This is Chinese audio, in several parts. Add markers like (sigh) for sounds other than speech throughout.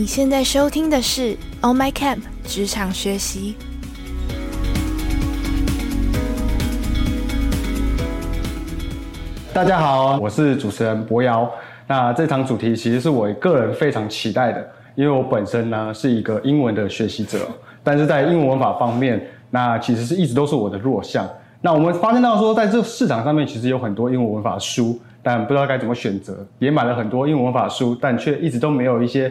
你现在收听的是《Oh My Camp》职场学习。大家好，我是主持人博瑶。那这场主题其实是我个人非常期待的，因为我本身呢是一个英文的学习者，但是在英文文法方面，那其实是一直都是我的弱项。那我们发现到说，在这市场上面其实有很多英文文法书，但不知道该怎么选择，也买了很多英文文法书，但却一直都没有一些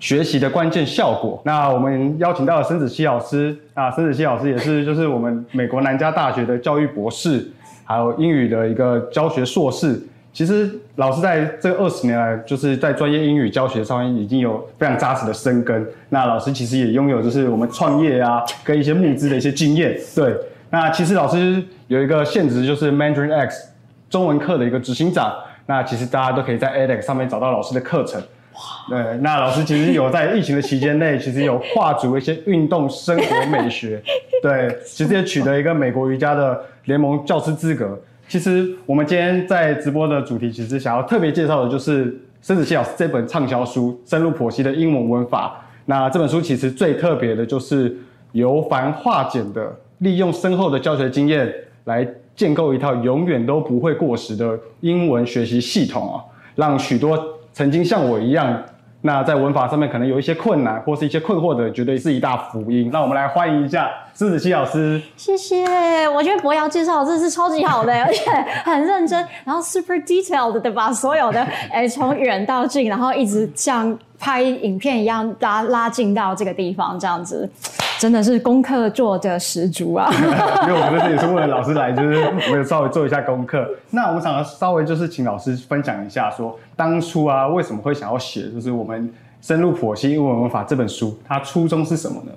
学习的关键效果。那我们邀请到了申子熙老师，啊，申子熙老师也是 (laughs) 就是我们美国南加大学的教育博士。还有英语的一个教学硕士，其实老师在这二十年来，就是在专业英语教学上面已经有非常扎实的深耕。那老师其实也拥有就是我们创业啊，跟一些募资的一些经验。对，那其实老师有一个现职就是 Mandarin X 中文课的一个执行长。那其实大家都可以在 edX 上面找到老师的课程。对，那老师其实有在疫情的期间内，其实有跨足一些运动生活美学。对，(laughs) 其实也取得一个美国瑜伽的联盟教师资格。其实我们今天在直播的主题，其实想要特别介绍的就是申子熙老师这本畅销书《深入剖析的英文文法》。那这本书其实最特别的就是由繁化简的，利用深厚的教学经验来建构一套永远都不会过时的英文学习系统啊，让许多曾经像我一样。那在文法上面可能有一些困难或是一些困惑的，绝对是一大福音。那我们来欢迎一下施子熙老师。谢谢，我觉得博瑶介绍真的是超级好的，(laughs) 而且很认真，然后 super detailed 的把所有的 (laughs) 哎从远到近，然后一直像拍影片一样拉拉近到这个地方，这样子。真的是功课做的十足啊！(laughs) 因为我们这次也是为了老师来，就是我们稍微做一下功课。那我们想要稍微就是请老师分享一下，说当初啊为什么会想要写，就是我们深入剖析英文文法这本书，它初衷是什么呢？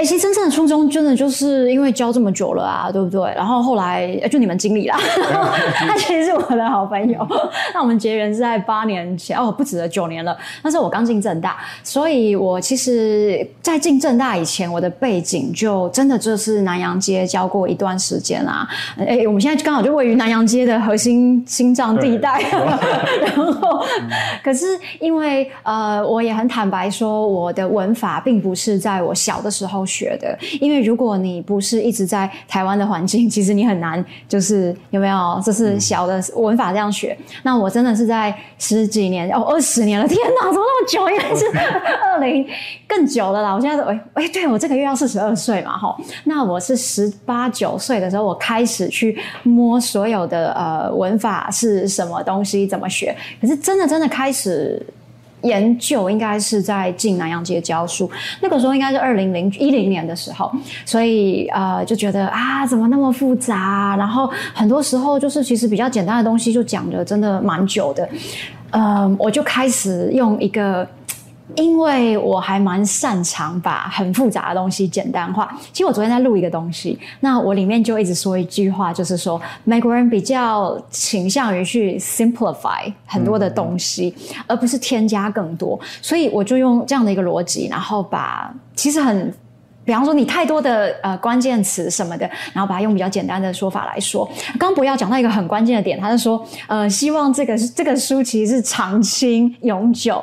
哎，其实真正的初衷，真的就是因为教这么久了啊，对不对？然后后来就你们经理啦，(laughs) 他其实是我的好朋友。那我们结缘是在八年前，哦，不止了九年了。那时候我刚进正大，所以我其实，在进正大以前，我的背景就真的就是南洋街教过一段时间啊。哎，我们现在刚好就位于南洋街的核心心脏地带。(laughs) 然后，(laughs) 可是因为呃，我也很坦白说，我的文法并不是在我小的时候。学的，因为如果你不是一直在台湾的环境，其实你很难，就是有没有？这是小的文法这样学。那我真的是在十几年哦，二十年了，天哪，怎么那么久？应该是 (laughs) 二零更久了啦。我现在哎哎，对我这个月要四十二岁嘛，哈。那我是十八九岁的时候，我开始去摸所有的呃文法是什么东西，怎么学。可是真的真的开始。研究应该是在进南洋街教书，那个时候应该是二零零一零年的时候，所以呃就觉得啊怎么那么复杂，然后很多时候就是其实比较简单的东西就讲的真的蛮久的，嗯我就开始用一个。因为我还蛮擅长把很复杂的东西简单化。其实我昨天在录一个东西，那我里面就一直说一句话，就是说美国人比较倾向于去 simplify 很多的东西，而不是添加更多。所以我就用这样的一个逻辑，然后把其实很，比方说你太多的呃关键词什么的，然后把它用比较简单的说法来说。刚博要讲到一个很关键的点，他是说呃希望这个这个书其实是长青永久。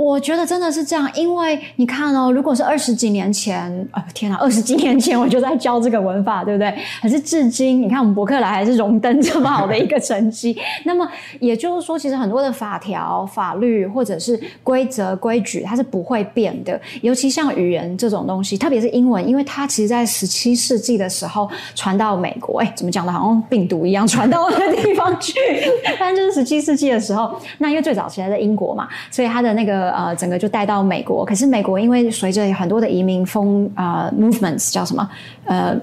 我觉得真的是这样，因为你看哦，如果是二十几年前，啊天哪，二十几年前我就在教这个文法，对不对？可是至今，你看我们博客来还是荣登这么好的一个成绩。(laughs) 那么也就是说，其实很多的法条、法律或者是规则、规矩，它是不会变的。尤其像语言这种东西，特别是英文，因为它其实在十七世纪的时候传到美国，哎，怎么讲的，好像病毒一样传到那个地方去。反正就是十七世纪的时候，那因为最早其实在英国嘛，所以它的那个。呃，整个就带到美国。可是美国因为随着很多的移民风啊，movements 叫什么？呃，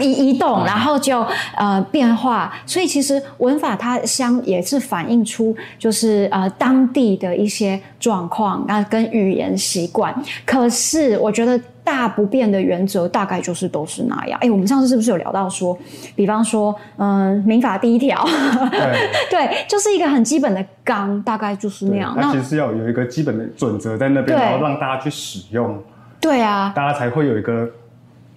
移移动，然后就呃变化。所以其实文法它相也是反映出就是呃当地的一些状况啊，跟语言习惯。可是我觉得。大不变的原则大概就是都是那样。哎，我们上次是不是有聊到说，比方说，嗯，民法第一条，(laughs) 对，就是一个很基本的纲，大概就是那样。那其实要有一个基本的准则在那边，然后让大家去使用。对啊，大家才会有一个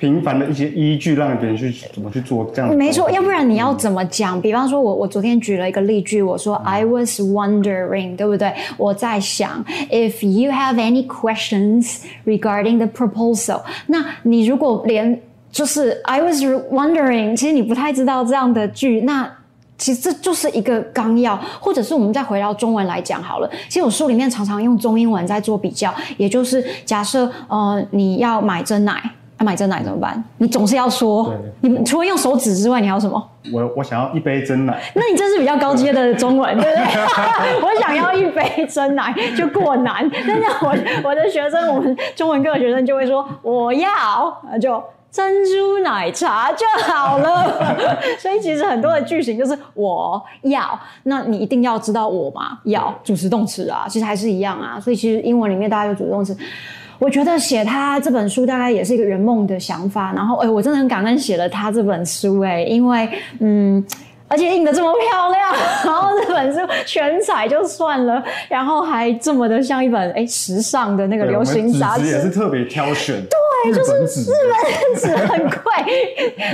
平凡的一些依据，让别人去怎么去做这样的。没错，要不然你要怎么讲？比方说我我昨天举了一个例句，我说 I was wondering，对不对？我在想，if you have any questions regarding the proposal，那你如果连就是 I was wondering，其实你不太知道这样的句，那。其实这就是一个纲要，或者是我们再回到中文来讲好了。其实我书里面常常用中英文在做比较，也就是假设呃你要买真奶，要买真奶怎么办？你总是要说，你除了用手指之外，你还有什么？我我想要一杯真奶。(laughs) 那你这是比较高阶的中文，对不对？(laughs) 我想要一杯真奶就过难，但是我我的学生，我们中文课的学生就会说我要，就。珍珠奶茶就好了，(laughs) 所以其实很多的句型就是我要，那你一定要知道我嘛，要主词动词啊，其实还是一样啊。所以其实英文里面大家有主动词，我觉得写他这本书大概也是一个圆梦的想法。然后哎，我真的很感恩写了他这本书哎，因为嗯。而且印的这么漂亮，(laughs) 然后这本书全彩就算了，然后还这么的像一本哎时尚的那个流行杂志，也是特别挑选。对，就是日本纸很贵，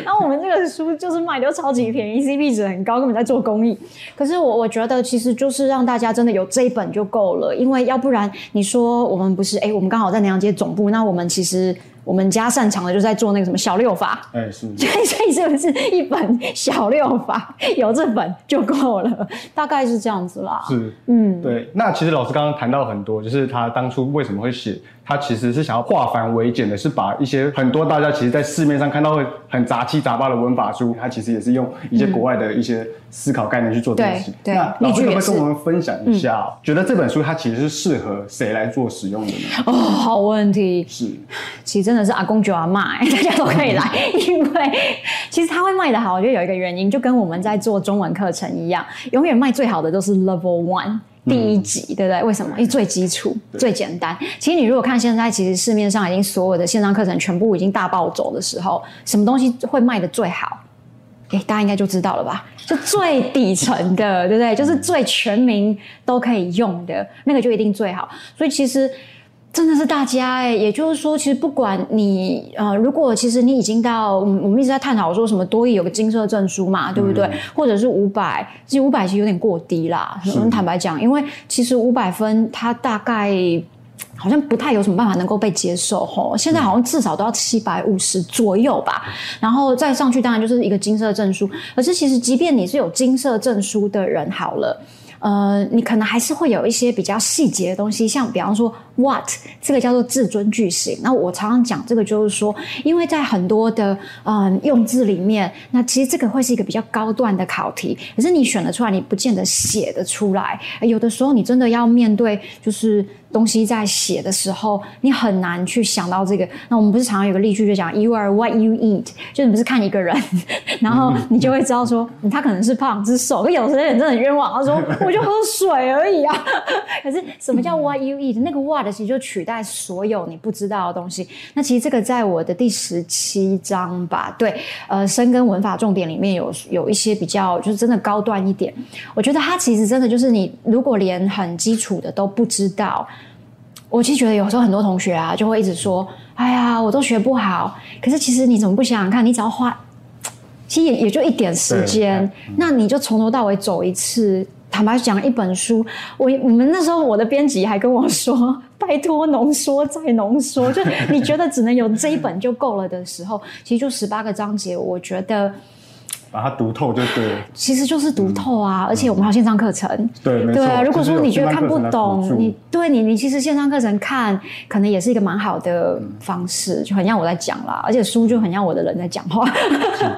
然后我们这个书就是卖的超级便宜，CP 值很高，根本在做公益。可是我我觉得其实就是让大家真的有这一本就够了，因为要不然你说我们不是哎，我们刚好在南洋街总部，那我们其实。我们家擅长的就是在做那个什么小六法，哎是，所 (laughs) 以所以是不是一本小六法 (laughs) 有这本就够了？大概是这样子啦。是，嗯，对。那其实老师刚刚谈到很多，就是他当初为什么会写。他其实是想要化繁为简的，是把一些很多大家其实，在市面上看到会很杂七杂八的文法书，它其实也是用一些国外的一些思考概念去做东西。对，那老师可不可以跟我们分享一下？觉得这本书它其实是适合谁来做使用的呢？哦，好问题。是，其实真的是阿公就阿妈，(laughs) 大家都可以来，(laughs) 因为其实它会卖的好，我觉得有一个原因，就跟我们在做中文课程一样，永远卖最好的都是 Level One。第一集，对不对？为什么？因为最基础、最简单。其实你如果看现在，其实市面上已经所有的线上课程全部已经大暴走的时候，什么东西会卖的最好？哎，大家应该就知道了吧？就最底层的，对不对？就是最全民都可以用的那个，就一定最好。所以其实。真的是大家哎，也就是说，其实不管你呃，如果其实你已经到，我们一直在探讨说什么多益有个金色证书嘛，对不对？或者是五百，其实五百其实有点过低啦。我们坦白讲，因为其实五百分它大概好像不太有什么办法能够被接受吼。现在好像至少都要七百五十左右吧，然后再上去当然就是一个金色证书。可是其实即便你是有金色证书的人，好了。呃，你可能还是会有一些比较细节的东西，像比方说 what 这个叫做至尊句型。那我常常讲这个就是说，因为在很多的嗯用字里面，那其实这个会是一个比较高段的考题，可是你选得出来，你不见得写得出来。有的时候你真的要面对，就是东西在写的时候，你很难去想到这个。那我们不是常常有个例句就讲 you are what you eat，就你不是看一个人，(laughs) 然后你就会知道说他可能是胖是瘦。可有些人真的很冤枉，他说。(laughs) 我就喝水而已啊！(laughs) 可是什么叫 what you eat？那个 what 其实就取代所有你不知道的东西。那其实这个在我的第十七章吧，对，呃，深耕文法重点里面有有一些比较，就是真的高端一点。我觉得它其实真的就是你如果连很基础的都不知道，我其实觉得有时候很多同学啊就会一直说：“哎呀，我都学不好。”可是其实你怎么不想想看？你只要花，其实也也就一点时间，那你就从头到尾走一次。坦白讲，一本书，我我们那时候我的编辑还跟我说：“ (laughs) 拜托浓缩再浓缩。”就你觉得只能有这一本就够了的时候，其实就十八个章节，我觉得把它读透就对了。其实就是读透啊，而且我们还有线上课程。对，对啊。如果说你觉得看不懂，你对你你其实线上课程看，可能也是一个蛮好的方式，就很像我在讲啦，而且书就很像我的人在讲话。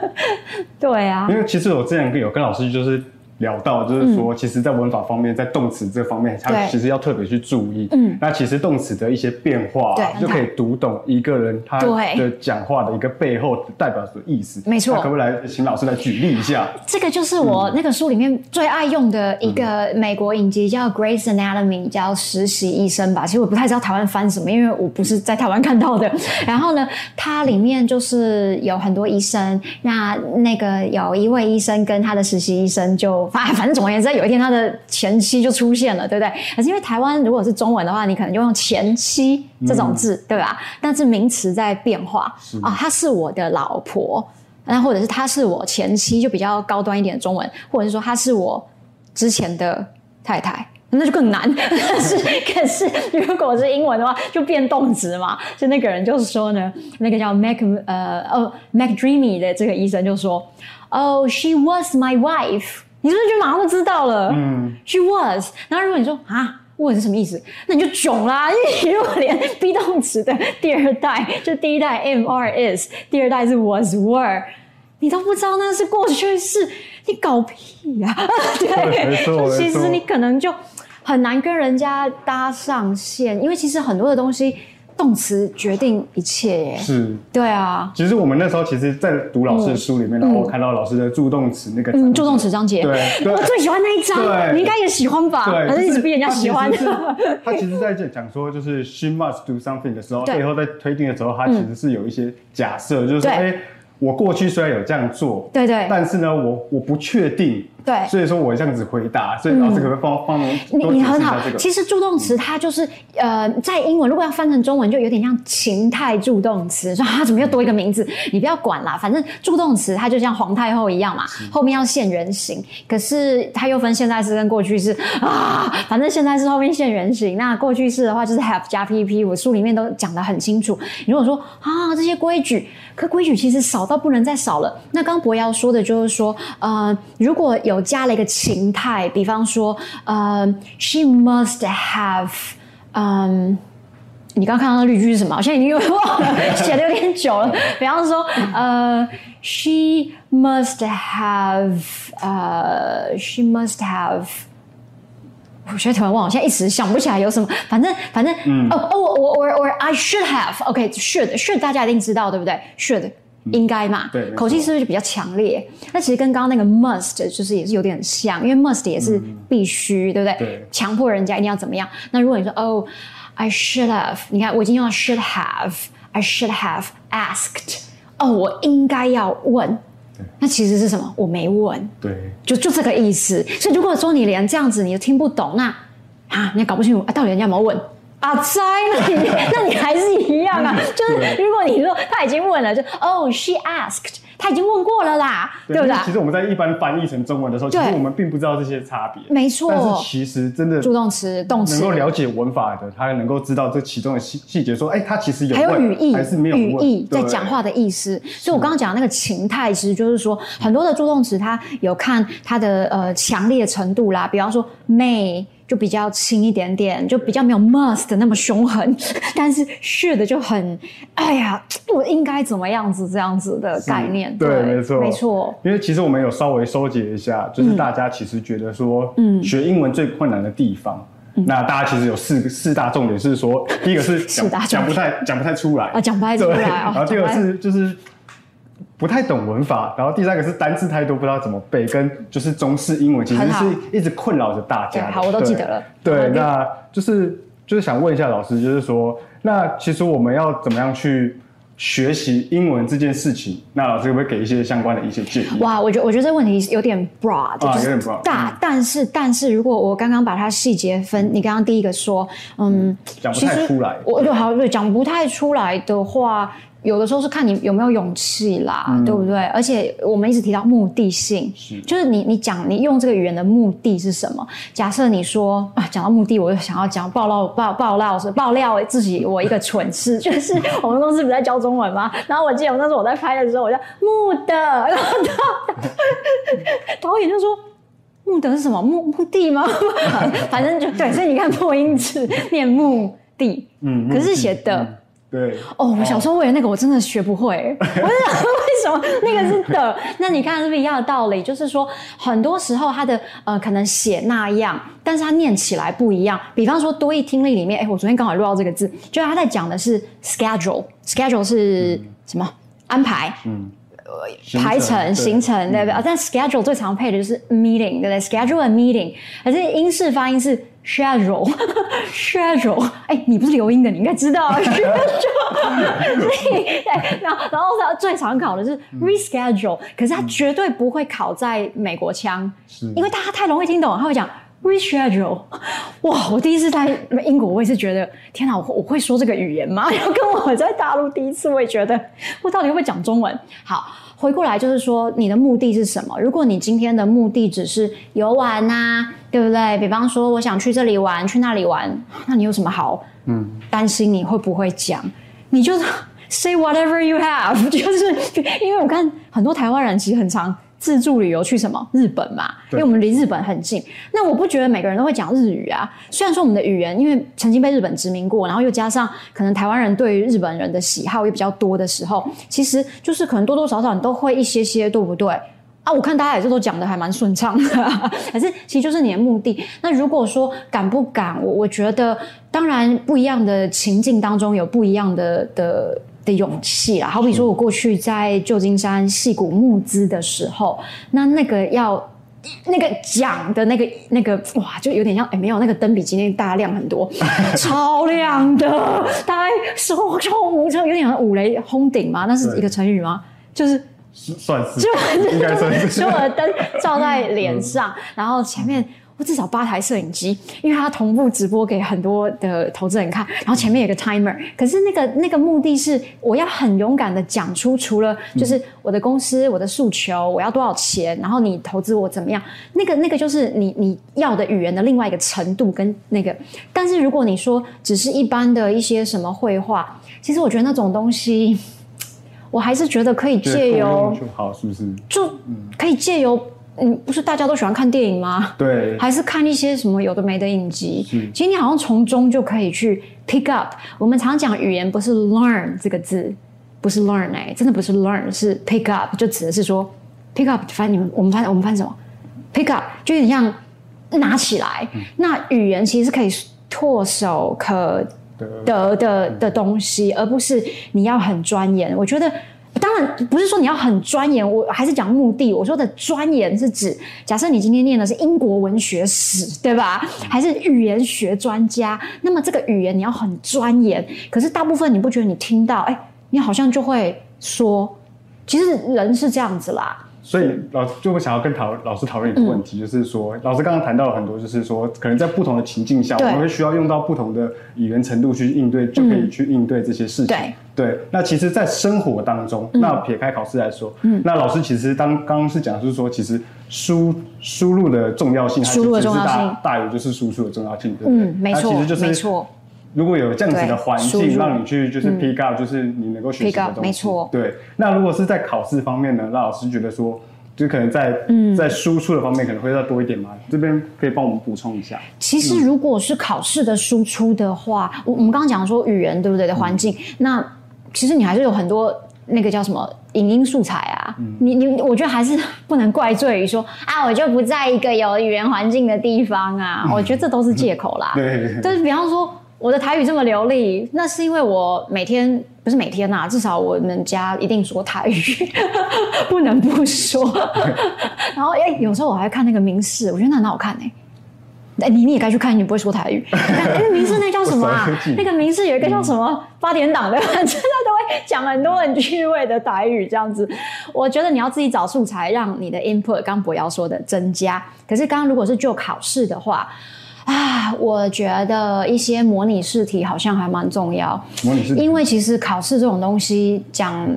(laughs) 对啊。因为其实我之前有跟老师就是。聊到就是说，其实，在文法方面，在动词这方面，它其实要特别去注意。嗯，那其实动词的一些变化，就可以读懂一个人他的讲话的一个背后代表的意思。没错，可不可以来请老师来举例一下？这个就是我那个书里面最爱用的一个美国影集，叫《Grace Anatomy》，叫实习医生吧。其实我不太知道台湾翻什么，因为我不是在台湾看到的。(laughs) 然后呢，它里面就是有很多医生，那那个有一位医生跟他的实习医生就。(laughs) 反反正总而言之，有一天他的前妻就出现了，对不对？可是因为台湾如果是中文的话，你可能就用前妻这种字，对吧？但是名词在变化啊，她是我的老婆，那或者是她是我前妻，就比较高端一点的中文，或者是说她是我之前的太太。那就更难。可 (laughs) 是，可是，如果是英文的话，就变动词嘛。就那个人就是说呢，那个叫 Mac 呃哦 Mac Dreamy 的这个医生就说，Oh, she was my wife。你是不是就马上就知道了？嗯，She was。然后如果你说啊，was 是什么意思？那你就囧啦，(laughs) 因为你如果连 be 动词的第二代，(laughs) 就第一代 am are is，第二代是 was were，你都不知道那是过去式，你搞屁呀？(laughs) 对，就其实你可能就。很难跟人家搭上线，因为其实很多的东西，动词决定一切耶。是，对啊。其实我们那时候其实，在读老师的书里面，然后我看到老师的助动词那个，嗯，助动词章节，对，我最喜欢那一章，你应该也喜欢吧？对，还是一直逼人家喜欢。他其实在这讲说，就是 she must do something 的时候，最后在推定的时候，他其实是有一些假设，就是说，哎。我过去虽然有这样做，对对，但是呢，我我不确定，对，所以说我这样子回答，所以老师可不可以帮帮忙？你你很好，其实助动词它就是呃，在英文如果要翻成中文，就有点像情态助动词，说啊怎么又多一个名字？你不要管啦，反正助动词它就像皇太后一样嘛，后面要现原形，可是它又分现在式跟过去式啊，反正现在是后面现原形，那过去式的话就是 have 加 pp，我书里面都讲得很清楚。如果说啊这些规矩，可规矩其实少。到不能再少了。那刚刚博瑶说的就是说，呃，如果有加了一个情态，比方说，呃，she must have，嗯，你刚看到的例句是什么？我现在已经忘了，(laughs) 写的有点久了。比方说，呃，she must have，呃，she must have，我现在突然忘了，现在一时想不起来有什么。反正，反正，哦哦，我我我我，I should have，OK，should，should，大家一定知道，对不对？should。应该嘛？对，口气是不是就比较强烈？那其实跟刚刚那个 must 就是也是有点像，因为 must 也是必须，对不对？对，强迫人家一定要怎么样？那如果你说哦，I should have，你看我已经用了 should have，I should have asked，哦，我应该要问，那其实是什么？我没问，对，就就这个意思。所以如果说你连这样子你都听不懂，那啊，你也搞不清楚啊，到底人家有没有问？啊，猜那你那你还是一样啊，就是如果你说他已经问了，就哦，she asked，他已经问过了啦，对不对？其实我们在一般翻译成中文的时候，其实我们并不知道这些差别，没错。但是其实真的助动词、动词能够了解文法的，他能够知道这其中的细细节，说哎，他其实有还有语义还是没有语义在讲话的意思。所以我刚刚讲那个情态，其实就是说很多的助动词，它有看它的呃强烈程度啦，比方说 may。就比较轻一点点，就比较没有 must 那么凶狠，(laughs) 但是 should 就很，哎呀，我应该怎么样子这样子的概念，对，没错，没错。因为其实我们有稍微收结一下，就是大家其实觉得说，嗯，学英文最困难的地方，那大家其实有四四大重点是说，第一个是讲讲不太讲不太出来啊，讲不太出来，然后第二个是就是。不太懂文法，然后第三个是单字太多，不知道怎么背，跟就是中式英文其实是一直困扰着大家。好，我都记得了。对，那就是就是想问一下老师，就是说，那其实我们要怎么样去学习英文这件事情？那老师会不可以给一些相关的一些建议？哇，我觉我觉得这问题有点 broad，啊，有点 broad。大，但是但是如果我刚刚把它细节分，你刚刚第一个说，嗯，讲不太出来，我就好，对，讲不太出来的话。有的时候是看你有没有勇气啦，对不对？而且我们一直提到目的性，就是你你讲你用这个语言的目的是什么？假设你说啊，讲到目的，我就想要讲爆料爆爆料是爆料自己我一个蠢事，(laughs) 就是我们公司不在教中文吗？然后我记得我那时候我在拍的时候，我叫木的，然后 (laughs) 导演就说目的是什么目目的吗？(laughs) 反正就对，所以你看破音字念目的，嗯，可是写的。对哦，我小时候为了那个我真的学不会，(laughs) 我是为什么那个是的？那你看是不是一样的道理？就是说很多时候它的呃可能写那样，但是它念起来不一样。比方说多义听力里面，哎，我昨天刚好录到这个字，就是他在讲的是 schedule，schedule 是什么？安排，嗯，排程行程对不对？但 schedule 最常配的就是 meeting，对不对？schedule a meeting，可是英式发音是 schedule，schedule，(laughs) 哎，你不是留音的，你应该知道 schedule。(laughs) 所以，然后，然后他最常考的是 reschedule，可是他绝对不会考在美国腔，因为他太容易听懂，他会讲 reschedule。(laughs) 哇，我第一次在英国，我也是觉得，天哪，我我会说这个语言吗？然后跟我在大陆第一次，我也觉得，我到底会不会讲中文？好。回过来就是说，你的目的是什么？如果你今天的目的只是游玩呐，对不对？比方说，我想去这里玩，去那里玩，那你有什么好嗯担心你会不会讲？你就 (laughs) say whatever you have，(laughs) 就是因为我看很多台湾人其实很常。自助旅游去什么日本嘛？因为我们离日本很近。那我不觉得每个人都会讲日语啊。虽然说我们的语言，因为曾经被日本殖民过，然后又加上可能台湾人对于日本人的喜好也比较多的时候，其实就是可能多多少少你都会一些些，对不对？啊，我看大家也是都讲的还蛮顺畅的。(laughs) 可是其实就是你的目的。那如果说敢不敢，我我觉得当然不一样的情境当中有不一样的的。的勇气啊，好比说我过去在旧金山戏谷募资的时候，那那个要那个奖的那个那个哇，就有点像哎，没有那个灯比今天大亮很多，(laughs) 超亮的，大概说冲就有点像五雷轰顶嘛，那是一个成语吗？就是算是，就应该算是，(laughs) 所有的灯照在脸上，然后前面。至少八台摄影机，因为它同步直播给很多的投资人看，然后前面有个 timer。可是那个那个目的是，我要很勇敢的讲出，除了就是我的公司、我的诉求，我要多少钱，然后你投资我怎么样？那个那个就是你你要的语言的另外一个程度跟那个。但是如果你说只是一般的一些什么绘画，其实我觉得那种东西，我还是觉得可以借由就好，是不是？就可以借由。嗯，不是大家都喜欢看电影吗？对，还是看一些什么有的没的影集。其实你好像从中就可以去 pick up。我们常讲语言不是 learn 这个字，不是 learn 哎，真的不是 learn，是 pick up，就指的是说 pick up。翻你们，我们翻我们翻什么？pick up 就有点像拿起来。那语言其实是可以唾手可得的的东西，而不是你要很钻研。我觉得。当然不是说你要很钻研，我还是讲目的。我说的钻研是指，假设你今天念的是英国文学史，对吧？还是语言学专家？那么这个语言你要很钻研。可是大部分你不觉得你听到，哎，你好像就会说，其实人是这样子啦。所以老师就会想要跟讨老师讨论一个问题，就是说老师刚刚谈到了很多，就是说可能在不同的情境下，我们会需要用到不同的语言程度去应对，就可以去应对这些事情。对，那其实，在生活当中，那撇开考试来说，那老师其实当刚刚是讲，就是说，其实输输入的重要性，输入的重要性大于就是输出的重要性，对不对？嗯，没错，其实就是没错。如果有这样子的环境，让你去就是 pick up，就是你能够学习的东西。没错。对，那如果是在考试方面呢？那老师觉得说，就可能在在输出的方面可能会再多一点嘛？这边可以帮我们补充一下。其实如果是考试的输出的话，我我们刚刚讲说语言对不对的环境，那其实你还是有很多那个叫什么影音素材啊。你你，我觉得还是 (laughs) 不能怪罪于说啊，我就不在一个有语言环境的地方啊。我觉得这都是借口啦。(laughs) 对，就是比方说。我的台语这么流利，那是因为我每天不是每天呐，至少我们家一定说台语，(laughs) 不能不说。然后哎，有时候我还看那个名士，我觉得那很好看哎。哎，你你也该去看，你不会说台语。(laughs) 那个名字那叫什么啊？那个名字有一个叫什么八点档的，(laughs) 真的都会讲很多很趣味的台语这样子。我觉得你要自己找素材，让你的 input 刚博瑶说的增加。可是刚刚如果是就考试的话。啊，我觉得一些模拟试题好像还蛮重要。模拟试题，因为其实考试这种东西讲。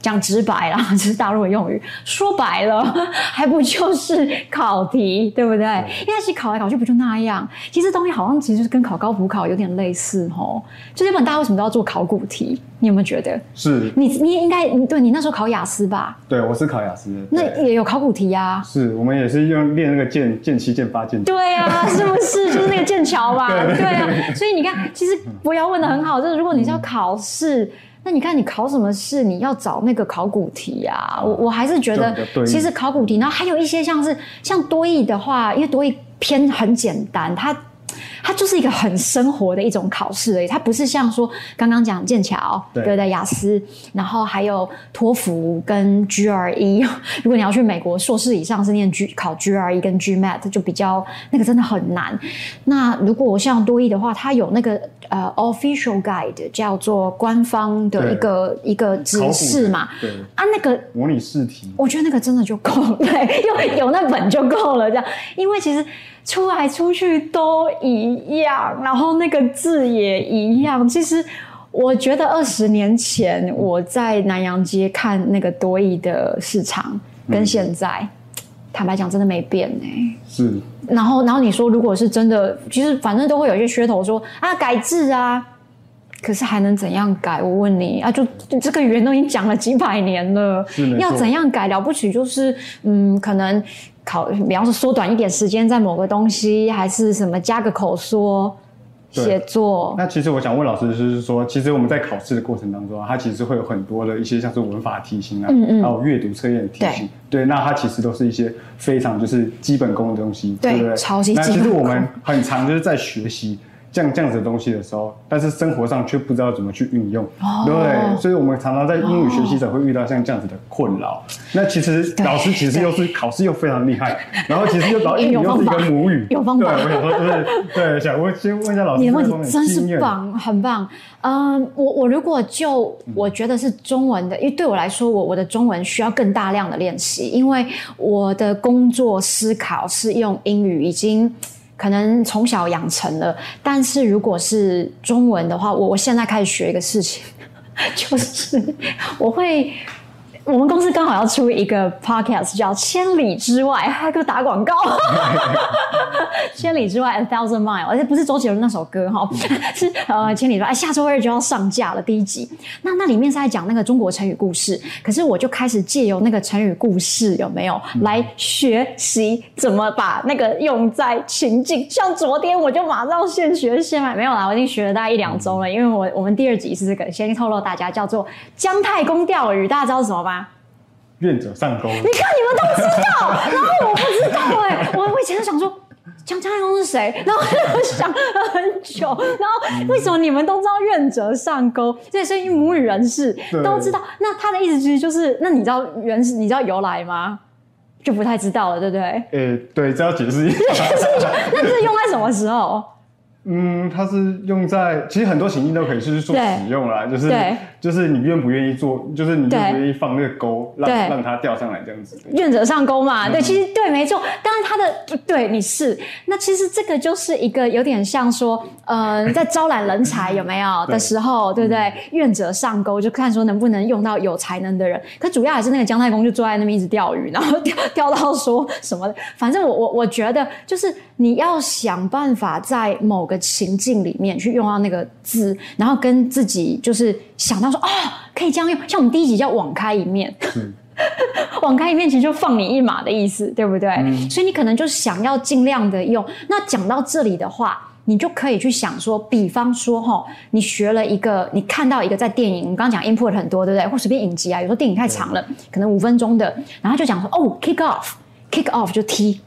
讲直白啦，(laughs) 这是大陆的用语。说白了，(laughs) 还不就是考题，对不对？因为其实考来考去不就那样。其实东西好像其实跟考高补考有点类似哦。就日本大家为什么都要做考古题？你有没有觉得？是你你也应该对你那时候考雅思吧？对，我是考雅思。那也有考古题呀。是我们也是用练那个剑剑七剑八剑。对啊，是不是 (laughs) 就是那个剑桥嘛？对啊。所以你看，其实不要问的很好，就是如果你是要考试。那你看，你考什么试，你要找那个考古题啊？我我还是觉得，其实考古题，然后还有一些像是像多义的话，因为多义偏很简单，它它就是一个很生活的一种考试而已，它不是像说刚刚讲剑桥对对不对？雅思，然后还有托福跟 GRE。(laughs) 如果你要去美国硕士以上是念 G 考 GRE 跟 GMAT，就比较那个真的很难。那如果像多益的话，它有那个呃 official guide 叫做官方的一个一个指示嘛，对，啊那个模拟试题，我觉得那个真的就够了，对，有有那本就够了，这样，因为其实出来出去都一样，然后那个字也一样。其实我觉得二十年前我在南洋街看那个多益的市场，跟现在、坦白讲真的没变呢、是然后，然后你说，如果是真的，其实反正都会有一些噱头说啊改制啊，可是还能怎样改？我问你啊，就就这个语言都已经讲了几百年了要怎样改？了不起就是嗯，可能考，比方说缩短一点时间在某个东西，还是什么加个口说写作，那其实我想问老师，就是说，其实我们在考试的过程当中啊，它其实会有很多的一些像是文法题型啊，嗯嗯。还有阅读测验题型，对，那它其实都是一些非常就是基本功的东西，对对不对？超级那基本功。其实我们很常就是在学习这样这样子的东西的时候，但是生活上却不知道怎么去运用，哦。对？所以我们常常在英语学习者会遇到像这样子的困扰。那其实老师其实又是考试又非常厉害，然后其实又搞 (laughs) 英语有又是一方法。个母语，有方法。对，我想说就是对，想问先问一下老师你的问题真是棒，很棒。嗯，我我如果就我觉得是中文的，因为对我来说，我我的中文需要更大量的练习，因为我的工作思考是用英语，已经可能从小养成了。但是如果是中文的话，我我现在开始学一个事情，(laughs) 就是我会。我们公司刚好要出一个 podcast，叫《千里之外》，还给我打广告。(laughs) 千里之外，A Thousand Mile，而且不是周杰伦那首歌哈，(laughs) 是呃千里之外，哎下周二就要上架了第一集。那那里面是在讲那个中国成语故事，可是我就开始借由那个成语故事有没有来学习怎么把那个用在情境。像昨天我就马上现学现卖，没有啦，我已经学了大概一两周了，因为我我们第二集是这个，先透露大家叫做姜太公钓鱼，大家知道是什么吗？愿者上钩。你看你们都知道，然后我不知道哎、我我以前就想说。姜太公是谁？然后我想了很久，然后为什么你们都知道愿者上钩？这也是因母语人士都知道。那他的意思其实就是，那你知道原始，你知道由来吗？就不太知道了，对不对？诶，对，这要解释一下。(laughs) 那这是用在什么时候？嗯，它是用在其实很多情境都可以是做使用啦，就是对就是你愿不愿意做，就是你愿不愿意放那个钩，让让它钓上来这样子。愿者上钩嘛，对，其实对，没错。当然，他的对你是那，其实这个就是一个有点像说，呃，在招揽人才有没有 (laughs) 的时候，对不对？愿者上钩，就看说能不能用到有才能的人。可主要还是那个姜太公就坐在那边一直钓鱼，然后 (laughs) 钓钓到说什么的。反正我我我觉得就是你要想办法在某个情境里面去用到那个字，然后跟自己就是想到说，哦，可以这样用。像我们第一集叫网开一面。是，(laughs) 网开一面其实就放你一马的意思，对不对？所以你可能就想要尽量的用。那讲到这里的话，你就可以去想说，比方说哈，你学了一个，你看到一个在电影，我们刚刚讲 input 很多，对不对？或随便影集啊，有时候电影太长了，可能五分钟的，然后就讲说，哦，kick off，kick off 就踢。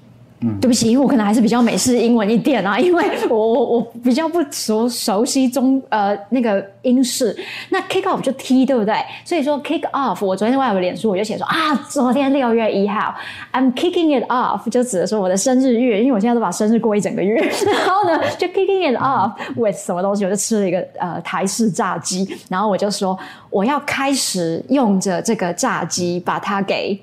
对不起，因为我可能还是比较美式英文一点啊，(laughs) 因为我我我比较不熟熟悉中呃那个英式。那 kick off 就踢，对不对？所以说 kick off，我昨天外有脸书我就写说啊，昨天六月一号，I'm kicking it off，就指的说我的生日月，因为我现在都把生日过一整个月，(laughs) 然后呢就 kicking it off with 什么东西，我就吃了一个呃台式炸鸡，然后我就说我要开始用着这个炸鸡把它给。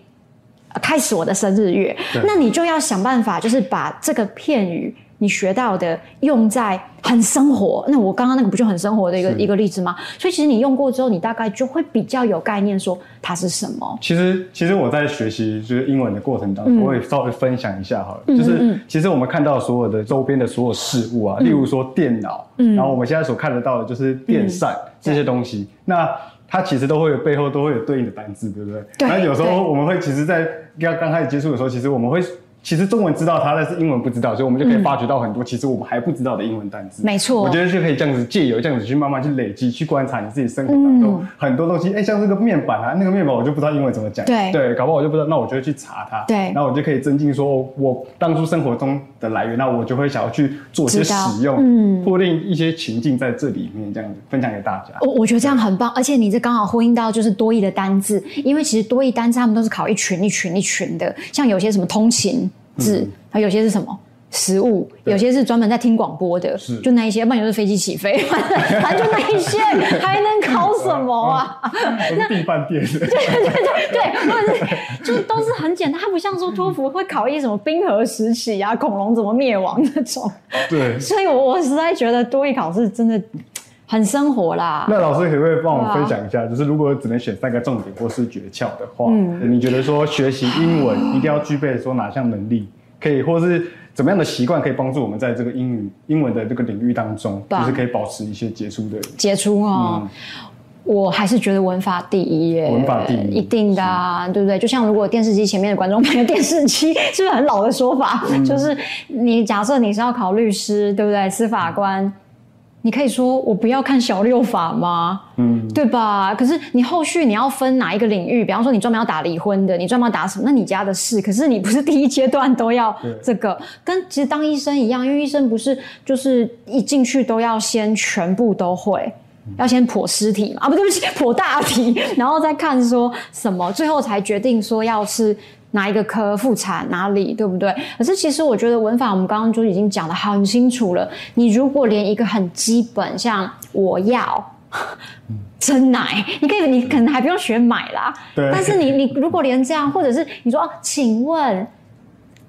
开始我的生日月，那你就要想办法，就是把这个片语你学到的用在很生活。那我刚刚那个不就很生活的一个一个例子吗？所以其实你用过之后，你大概就会比较有概念，说它是什么。其实其实我在学习就是英文的过程当嗯中，我也稍微分享一下好了，就是其实我们看到所有的周边的所有事物嗯啊，例如说电脑，然后我们现在所看得到的就是电扇嗯这些东西，那。它其实都会有背后都会有对应的单字，对不对？对然后有时候我们会其实，在刚刚开始接触的时候，其实我们会其实中文知道它，但是英文不知道，所以我们就可以发掘到很多其实我们还不知道的英文单词。没错。我觉得就可以这样子借由这样子去慢慢去累积，去观察你自己生活当中、很多东西。哎，像这个面板啊，那个面板我就不知道英文怎么讲，对。对，搞不好我就不知道，那我就会去查它，对。然后我就可以增进说哦我当初生活中的来源，那我就会想要去做一些使用，嗯。铺定一些情境在这里面，这样子分享给大家。我我觉得这样很棒，而且你这刚好呼应到就是多义的单字，因为其实多义单字他们都是考一群一群一群的，像有些什么通勤字，还、有些是什么。食物有些是专门在听广播的，就那一些，要不然就是飞机起飞，(laughs) 反正就那一些，(laughs) 还能考什么啊？我是订饭店 (laughs) 的，对对对对，或者是就都是很简单，它不像说托福会考一些什么冰河时期啊、恐龙怎么灭亡那种，对。所以我我实在觉得多一考试真的很生活啦。那老师可不可以帮我们分享一下，就是如果只能选三个重点或是诀窍的话，嗯你觉得说学习英文一定要具备说哪项能力，可以或是怎么样的习惯可以帮助我们在这个英语英文的这个领域当中，就是可以保持一些杰出的。杰出哦。我还是觉得文法第一耶，文法第一一定的啊，对不对？就像如果电视机前面的观众朋友，(laughs) 电视机是不是很老的说法？就是你假设你是要考律师，对不对？司法官，你可以说我不要看小六法吗？嗯，对吧？可是你后续你要分哪一个领域？比方说你专门要打离婚的，你专门要打什么？那你家的事。可是你不是第一阶段都要 (laughs) 这个，跟其实当医生一样，因为医生不是就是一进去都要先全部都会。要先剖尸体嘛？啊，不对不起，剖大体，然后再看说什么，最后才决定说要是哪一个科妇产哪里，对不对？可是其实我觉得文法我们刚刚就已经讲的很清楚了。你如果连一个很基本，像我要 (laughs) 真奶，你可以，你可能还不用学买啦。对但是你你如果连这样，或者是你说，哦，请问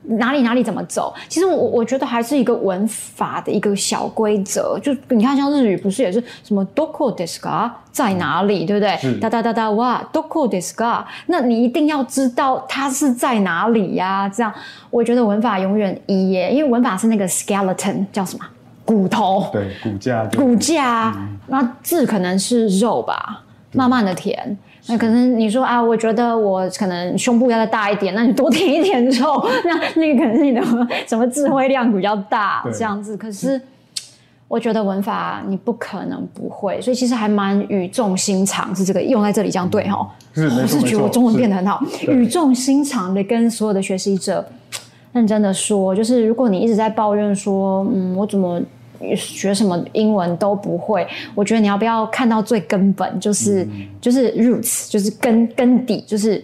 哪里哪里怎么走？其实我我觉得还是一个文法的一个小规则。就你看，像日语不是也是什么 doko desu ka 在哪里，对不对？哒哒哒哒哇 doko desu ka，那你一定要知道它是在哪里呀、这样，我觉得文法永远一耶，因为文法是那个 skeleton 叫什么骨头。对，骨架骨架，那字可能是肉吧，慢慢的填。那可能你说啊，我觉得我可能胸部要再大一点，那你多填一点肉，(laughs) 那那个可能是你的 (laughs) 什么智慧量比较大这样子。可是我觉得文法你不可能不会，所以其实还蛮语重心长，是这个用在这里这样对哈。我是觉得我中文变得很好，语重心长的跟所有的学习者认真的说，就是如果你一直在抱怨说，嗯，我怎么学什么英文都不会，我觉得你要不要看到最根本，就是、嗯就是 roots，就是根根底，就是。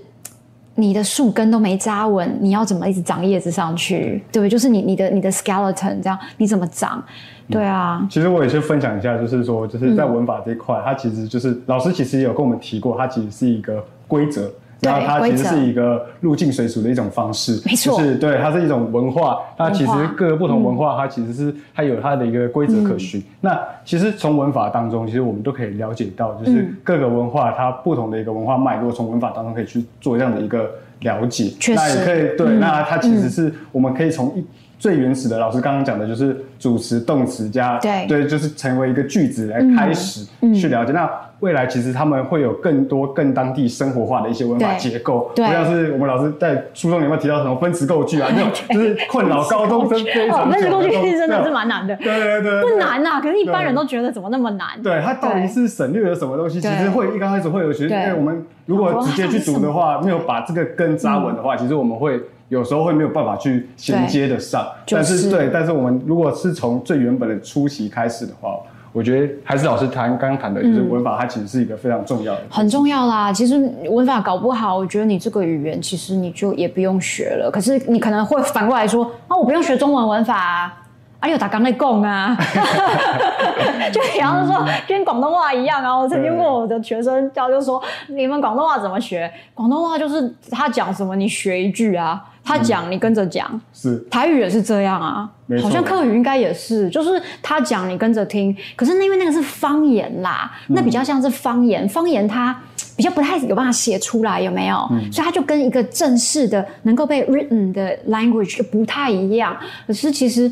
你的树根都没扎稳，你要怎么一直长叶子上去？对不对？就是你你的你的 skeleton 这样，你怎么长？对啊，其实我也是分享一下，就是说，就是在文法这一块，它其实就是老师其实也有跟我们提过，它其实是一个规则，对然后它其实是一个入境随俗的一种方式，没错就是对，它是一种文化。那其实各个不同文化，它其实是它有它的一个规则可循。嗯那其实从文法当中，其实我们都可以了解到，就是嗯各个文化它不同的一个文化脉络，从文法当中可以去做这样的一个了解。确实那也可以对，嗯那它其实是我们可以从一。最原始的老师刚刚讲的就是主词、动词加对对，就是成为一个句子来开始去了解。那未来其实他们会有更多更当地生活化的一些文法对结构，像是我们老师在书中有没有提到什么分词构句啊？那种 (laughs) 就是困扰高中生非常哦，分久子工具都真的是蛮难的，对对对，不对难呐、可是一般人都觉得怎么那么难？对，它到底是省略了什么东西？其对实会一刚开始会有学，因对为我们如果直接去读的话，没有把这个根扎稳的话，其实我们会有时候会没有办法去衔接得上。就是但是对，但是我们如果是从最原本的初期开始的话，我觉得还是老师谈刚刚谈的，就是文法，它其实是一个非常重要的。很重要啦。其实文法搞不好，我觉得你这个语言其实你就也不用学了。可是你可能会反过来说，啊，我不用学中文文法啊。啊，你有打刚在供啊，(laughs) (laughs) 就比方说跟广东话一样啊。我曾经问我的学生教，就说你们广东话怎么学？广东话就是他讲什么你学一句啊，他讲你跟着讲。是台语也是这样啊好像客语应该也是，就是他讲你跟着听。可是那因为那个是方言啦，那比较像是方言，方言它比较不太有办法写出来，有没有？所以它就跟一个正式的能够被 written 的 language 就不太一样。可是其实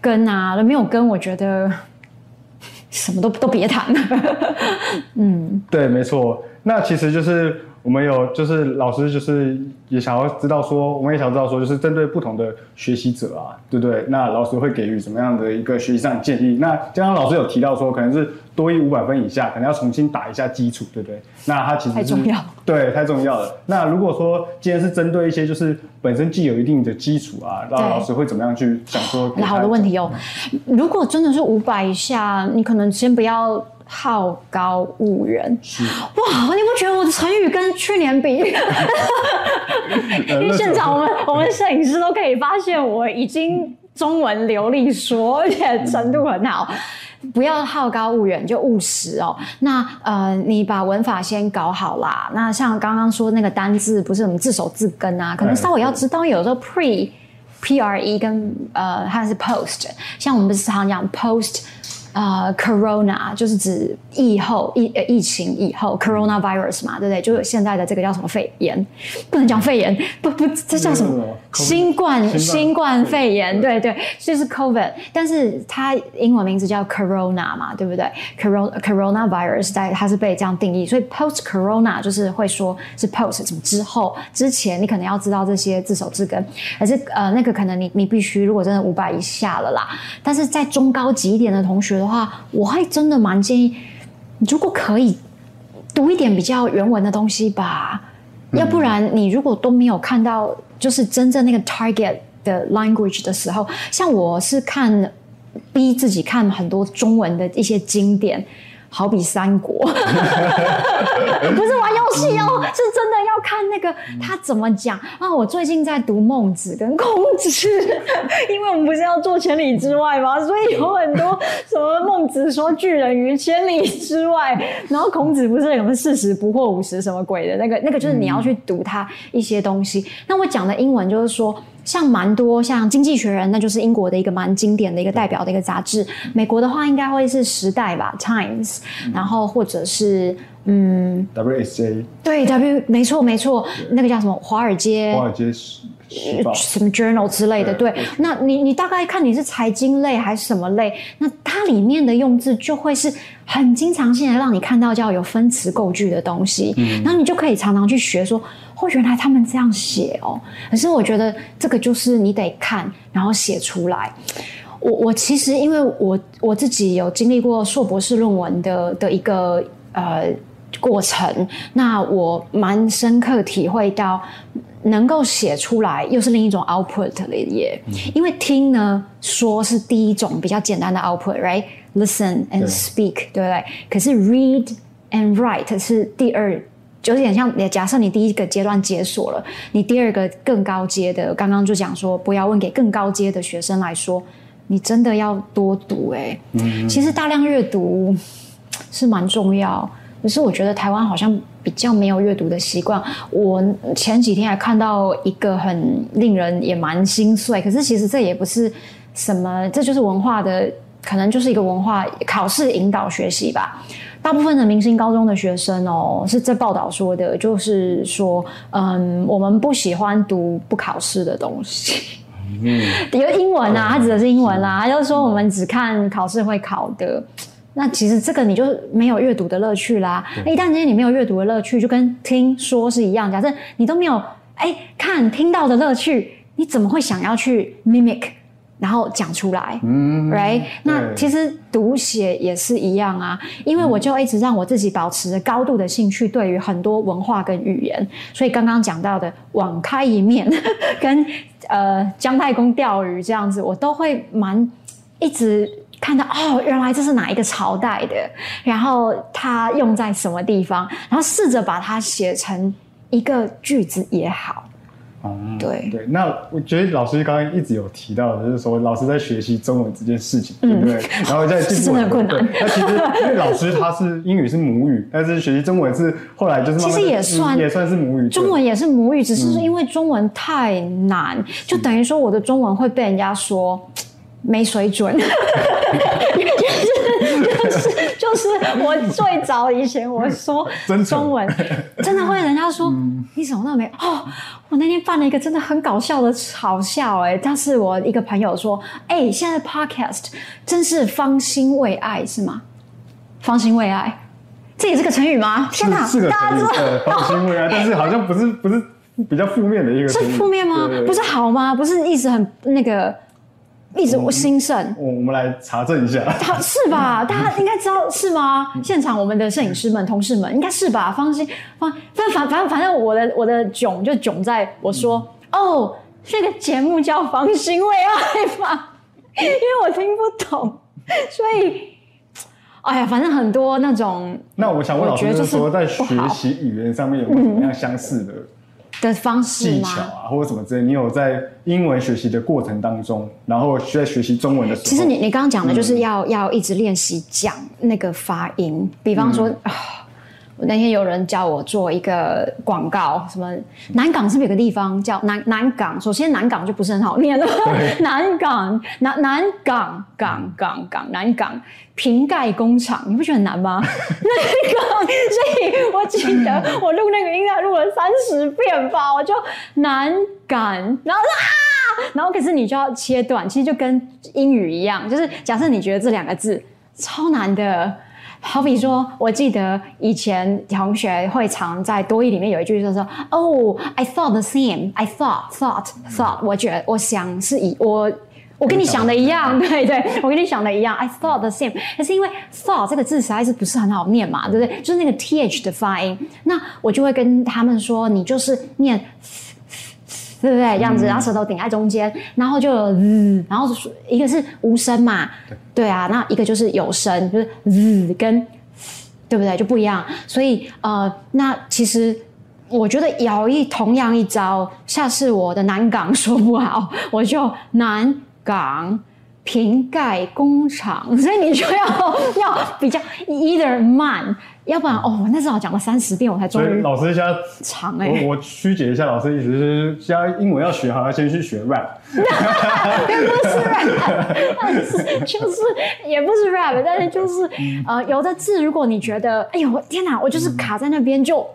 跟啊没有跟，我觉得 (laughs) 什么都都别谈了。(laughs) 嗯对，没错。那其实就是我们有，就是老师就是也想要知道说，我们也想知道说，就是针对不同的学习者啊，对不对？那老师会给予什么样的一个学习上的建议？那刚刚老师有提到说，可能是多一五百分以下，可能要重新打一下基础，对不对？那它其实太重要，对，太重要了。那如果说今天是针对一些就是本身既有一定的基础啊，那老师会怎么样去想说？好的问题哦，如果真的是五百以下，你可能先不要。好高骛远，哇！你不觉得我的成语跟去年比？因为现场我们我们摄影师都可以发现，我已经中文流利说，而且程度很好。不要好高骛远，就务实哦。那呃，你把文法先搞好啦。那像刚刚说那个单字，不是我们字首字根啊，可能稍微要知道，有时候 pre p r e 跟呃它是 post，像我们不是常讲 post。呃，corona 就是指疫后疫呃疫情以后，coronavirus 嘛，对不对？就有现在的这个叫什么肺炎，不能讲肺炎，不不，这叫什么？新冠新冠肺炎，对对，就是 COVID，但是它英文名字叫 corona 嘛，对不对？corona coronavirus 在它是被这样定义，所以 post corona 就是会说是 post 什么之后之前，你可能要知道这些字首字根，而是呃那个可能你你必须如果真的五百以下了啦，但是在中高级一点的同学。话，我还真的蛮建议，如果可以读一点比较原文的东西吧，要不然你如果都没有看到，就是真正那个 target 的 language 的时候，像我是看逼自己看很多中文的一些经典。好比三国，(laughs) 不是玩游戏哦，是真的要看那个他怎么讲啊！我最近在读孟子跟孔子，(laughs) 因为我们不是要做千里之外吗？所以有很多什么孟子说巨人于千里之外，然后孔子不是什么四十不惑五十什么鬼的那个，那个就是你要去读他一些东西。那我讲的英文就是说。像蛮多像《经济学人》，那就是英国的一个蛮经典的一个代表的一个杂志。美国的话，应该会是《时代》吧，《Times》，然后或者是嗯，WSJ。对，W 没错没错，那个叫什么《华尔街》？华尔街什么 Journal 之类的，对，那你你大概看你是财经类还是什么类，那它里面的用字就会是很经常性的让你看到叫有分词构句的东西，然后你就可以常常去学说，哦，原来他们这样写哦。可是我觉得这个就是你得看，然后写出来。我我其实因为我我自己有经历过硕博士论文的的一个呃过程，那我蛮深刻体会到。能够写出来，又是另一种 output 了耶。因为听呢，说是第一种比较简单的 output，right？Listen and speak，对不对？可是 read and write 是第二，就有点像，假设你第一个阶段解锁了，你第二个更高阶的，刚刚就讲说，不要问给更高阶的学生来说，你真的要多读哎。其实大量阅读是蛮重要。可是我觉得台湾好像比较没有阅读的习惯。我前几天还看到一个很令人也蛮心碎，可是其实这也不是什么，这就是文化的，可能就是一个文化考试引导学习吧。大部分的明星高中的学生哦，是这报道说的，就是说，嗯，我们不喜欢读不考试的东西。嗯，(laughs) 有英文啊，他指的是英文啦，就是说我们只看考试会考的。那其实这个你就没有阅读的乐趣啦。一旦今天你没有阅读的乐趣，就跟听说是一样。假设你都没有哎看听到的乐趣，你怎么会想要去 mimic，然后讲出来？嗯，right？那其实读写也是一样啊。因为我就一直让我自己保持着高度的兴趣，对于很多文化跟语言。所以刚刚讲到的网开一面，(laughs) 跟呃姜太公钓鱼这样子，我都会蛮一直。看到哦，原来这是哪一个朝代的，然后它用在什么地方，然后试着把它写成一个句子也好。哦，对对，那我觉得老师刚刚一直有提到，就是说老师在学习中文这件事情，对不对？然后在真的困难。那其实因为老师他是英语是母语，但是学习中文是后来就是其实也算也算是母语，中文也是母语，只是因为中文太难，就等于说我的中文会被人家说。没水准，(laughs) 就 (laughs) 是就是我最早以前我说中文，(laughs) 真的会人家说你怎么那么没哦？我那天办了一个真的很搞笑的嘲笑哎，但是我一个朋友说哎，现在 podcast 真是芳心未艾是吗？芳心未艾，这也是个成语吗？天哪，是个成语，方兴未艾，(laughs) 但是好像不是不是。比较负面的一个是。负面吗对对？对不是好吗？不是一直很那个，一直我兴盛。我我们来查证一下。他是吧？(laughs) 大家应该知道是吗？现场我们的摄影师们、同事们应该是吧？方心，放反反反反正我的我的囧就囧在我说、哦，这个节目叫《方心为爱》吧，(laughs) 因为我听不懂，所以哎呀，反正很多那种那我想问老师，就是说在学习语言上面有没有什么样相似的的方式技？巧啊，或者什么之类？你有在英文学习的过程当中，然后在学习中文的时候，其实你你刚刚讲的嗯就是要、要一直练习讲那个发音，比方说嗯啊、我那天有人叫我做一个广告，什么南港是不是有个地方叫南南港？首先南港就不是很好念了，南港南南港港港港南港瓶盖工厂，你不觉得很难吗？(laughs) 那个，所以我记得我录那个音量录了三十遍吧，我就南港，然后啊。然后可是你就要切断，其实就跟英语一样，就是假设你觉得这两个字超难的，好比说，我记得以前同学会常在多义里面有一句就是说，Oh, I thought the same. I thought, thought, thought. 我觉得我想是以我。我跟你想的一样，对对，我跟你想的一样。I thought the same，可是因为 thought 这个字实在是不是很好念嘛，对不对？就是那个 th 的发音，那我就会跟他们说，你就是念对不对？这样子，然后舌头顶在中间，然后就有日，然后一个是无声嘛，对啊，那一个就是有声，就是滋跟对不对就不一样。所以呃，那其实我觉得咬一同样一招，下次我的南港说不好，我就南港。瓶盖工厂，所以你就要要比较 either 慢，要不然哦，我那时候讲了三十遍，我才终所以于老师现在长哎、我我曲解一下，老师的意思是，现在英文要学好，要先去学 rap。(laughs) 并不是 rap，但是就是也不是 rap，但是就是呃，有的字如果你觉得，哎呦天哪，我就是卡在那边就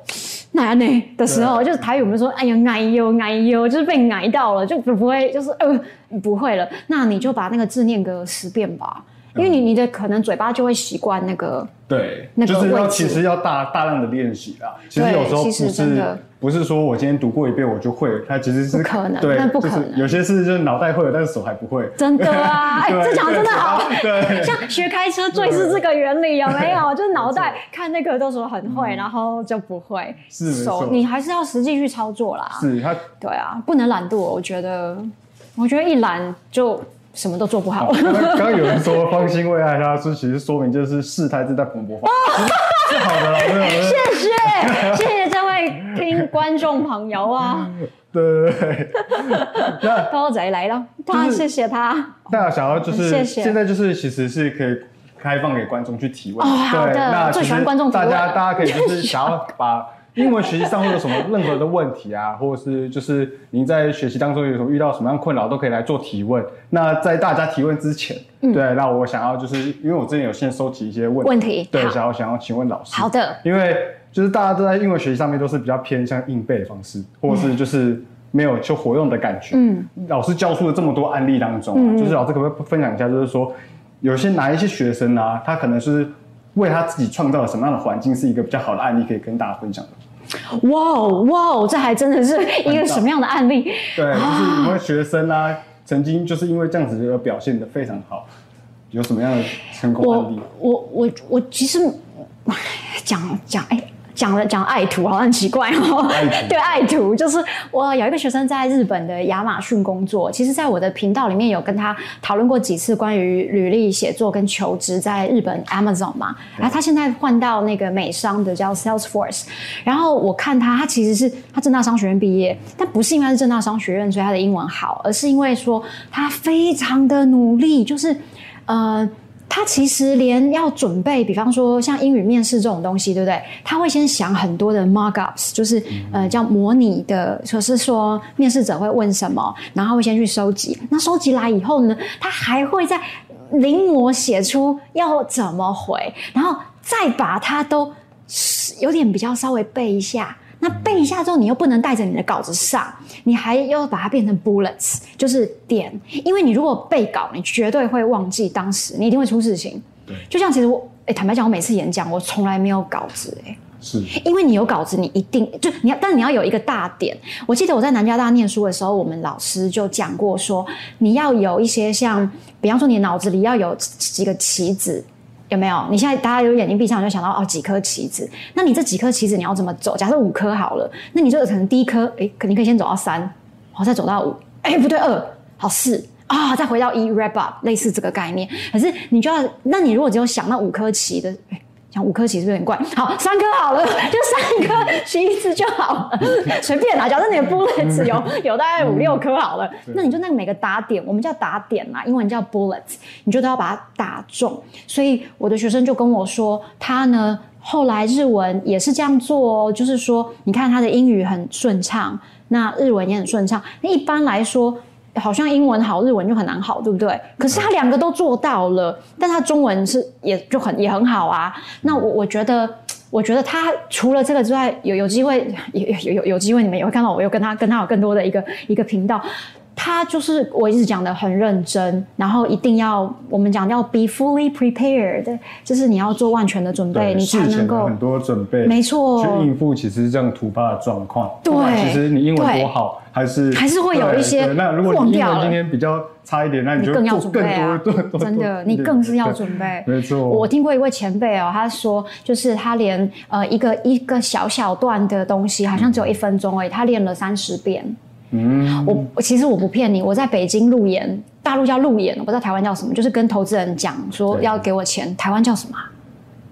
难呢的时候，就是台语我们说，哎呦哎呦哎呦，就是被挨到了，就不会就是呃不会了，那你就把那个字念个十遍吧。因为你你的可能嘴巴就会习惯那个，对，那个就是要其实要大大量的练习啦。其实有时候不其实真是的。不是说我今天读过一遍我就会，它其实是不可能对，那不可能。有些事就是脑袋会了，但是手还不会。真的啊，(laughs) 哎，对这讲的真的好，(laughs) 对。像学开车最是这个原理，有没有？就是脑袋看那个都说很会，然后就不会，嗯是手你还是要实际去操作啦。是它对啊，不能懒惰，我觉得，我觉得一懒就什么都做不好。(laughs) 刚有人说方兴未艾，他是其实说明就是事态正在蓬勃发展，是好的谢谢谢谢这位听观众朋友啊，对 (laughs) 对对。那多仔来了，他谢谢他。大家想要就是现在就是其实是可以开放给观众去提问。哦好的对，那最喜欢观众大家大家可以就是 (laughs) 想要把英文学习上会有什么任何的问题啊，(laughs) 或者是就是您在学习当中有什么遇到什么样困扰，都可以来做提问。那在大家提问之前，对，那我想要就是因为我之前有先收集一些问嗯问题对，好想要想要请问老师。好的，因为就是大家都在英文学习上面都是比较偏向硬背的方式，或者是就是没有就活用的感觉。嗯，老师教出了这么多案例当中、啊，就是老师可不可以分享一下，就是说有些哪一些学生啊，他可能是为他自己创造了什么样的环境，是一个比较好的案例，可以跟大家分享的。哇哦哇哦，这还真的是一个什么样的案例？对，就是有没有学生啊，曾经就是因为这样子而表现的非常好，有什么样的成功案例？我我我其实讲讲哎。讲了讲爱徒好像很奇怪哦，对爱徒 (laughs) 就是我有一个学生在日本的亚马逊工作，其实在我的频道里面有跟他讨论过几次关于履历写作跟求职在日本 Amazon 嘛，然后他现在换到那个美商的叫 Salesforce，然后我看他他其实是他正大商学院毕业，但不是因为他是正大商学院所以他的英文好，而是因为说他非常的努力，就是呃。他其实连要准备，比方说像英语面试这种东西，对不对？他会先想很多的 mockups，就是呃叫模拟的，就是说面试者会问什么，然后会先去收集。那收集来以后呢，他还会再临摹写出要怎么回，然后再把它都有点比较稍微背一下。那背一下之后，你又不能带着你的稿子上，你还要把它变成 bullets，就是点。因为你如果背稿，你绝对会忘记当时，你一定会出事情。对就像其实我，哎、坦白讲，我每次演讲，我从来没有稿子、哎，是因为你有稿子，你一定就你要，但你要有一个大点。我记得我在南加大念书的时候，我们老师就讲过说，你要有一些像，比方说你脑子里要有几个棋子。有没有？你现在大家有眼睛闭上，就想到哦几颗棋子。那你这几颗棋子你要怎么走？假设五颗好了，那你就可能第一颗，哎，肯定可以先走到三，然后再走到五，哎，不对，二，好四啊，再回到一，wrap up，类似这个概念。可是你就要，那你如果只有想到五颗棋的。讲五颗棋是不是有点怪？好，三颗好了，(laughs) 就三颗棋子就好了，随便啦。假设你的 bullets 有有大概五六颗好了，那你就那个每个打点，我们叫打点嘛，英文叫 bullets，你就都要把它打中。所以我的学生就跟我说，他呢后来日文也是这样做哦，就是说，你看他的英语很顺畅，那日文也很顺畅。那一般来说。好像英文好，日文就很难好，对不对？可是他两个都做到了，但他中文是也就很也很好啊。那我我觉得，我觉得他除了这个之外，有有机会，有有有有机会，你们也会看到我有跟他跟他有更多的一个一个频道。他就是我一直讲的很认真，然后一定要我们讲要 be fully prepared，就是你要做万全的准备，你才能够很多准备，没错，去应付其实这样突发的状况。对，其实你英文多好，还是还是会有一些那如果你英文今天比较差一点，那你就更要准备啊，真的，你更是要准备。没错，我听过一位前辈哦，他说就是他连呃一个一个小小段的东西，好像只有一分钟而已，他练了三十遍。嗯，我其实我不骗你，我在北京路演，大陆叫路演，我不知道台湾叫什么，就是跟投资人讲说要给我钱，台湾叫什么？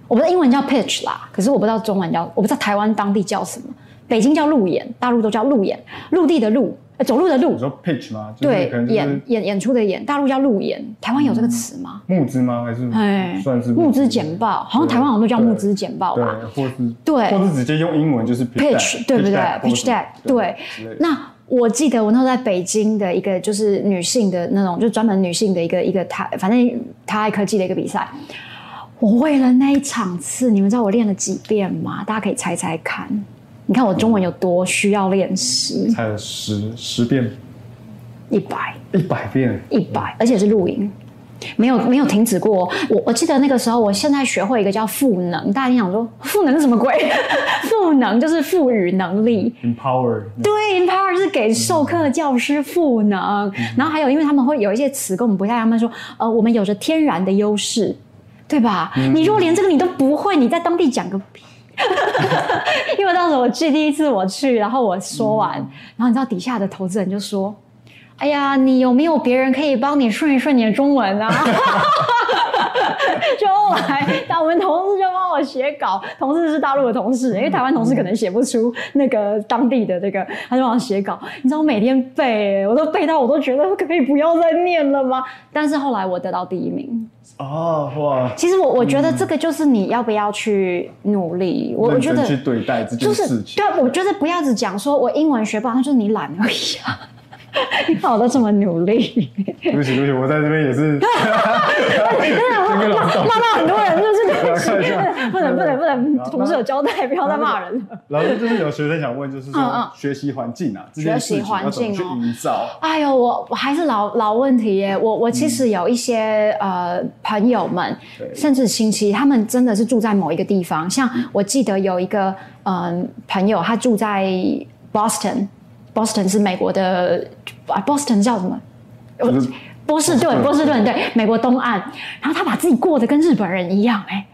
我不知道英文叫 pitch 啦，可是我不知道中文叫，我不知道台湾当地叫什么，北京叫路演，大陆都叫路演，陆地的路，走路的路。你说 pitch 吗？对，演演演出的演，大陆叫路演，台湾有这个词吗？募资吗？还是？哎，算是募资简报，好像台湾好像都叫募资简报吧？对，或是对，或是直接用英文就是 pitch，对不对？pitch deck，对，那。我记得我那时候在北京的一个就是女性的那种，就专门女性的一个一个台，反正台爱科技的一个比赛。我为了那一场次，你们知道我练了几遍吗？大家可以猜猜看。你看我中文有多需要练习？猜了十十遍，一百，一百遍，一百，而且是录音。没有没有停止过。我我记得那个时候，我现在学会一个叫赋能。大家想说赋能是什么鬼？(laughs) 赋能就是赋予能力，empower。对，empower 是给授课教师赋能。然后还有，因为他们会有一些词跟我们不太一样，他们说呃，我们有着天然的优势，对吧？你如果连这个你都不会，你在当地讲个屁。(laughs) 因为当时我去第一次我去，然后我说完，然后你知道底下的投资人就说。哎呀，你有没有别人可以帮你顺一顺你的中文啊？(laughs) (laughs) 就后来，那我们同事就帮我写稿，同事是大陆的同事，因为台湾同事可能写不出那个当地的这个，他就帮我写稿。你知道我每天背，我都背到我都觉得可以不要再念了吗？(laughs) 但是后来我得到第一名。哦哇！其实我我觉得这个就是你要不要去努力。我我觉得去对待这件事情。对，我觉得不要只讲说我英文学不好，那就是你懒而已啊。(laughs) 你看我，都这么努力。(laughs) 对不起，对不起，我在这边也是。(laughs) 真的骂骂很多人，就是不能不能不能，同事有交代，不要再骂人了。然后就是有学生想问，就是说学习环境啊，学习环境去营造。哎呦，我我还是老老问题耶。我我其实有一些呃朋友们，甚至亲戚，他们真的是住在某一个地方。像我记得有一个嗯朋友，他住在 Boston。Boston 是美国的啊，Boston 叫什么？波士顿，波士顿对，美国东岸。然后他把自己过得跟日本人一样，哎。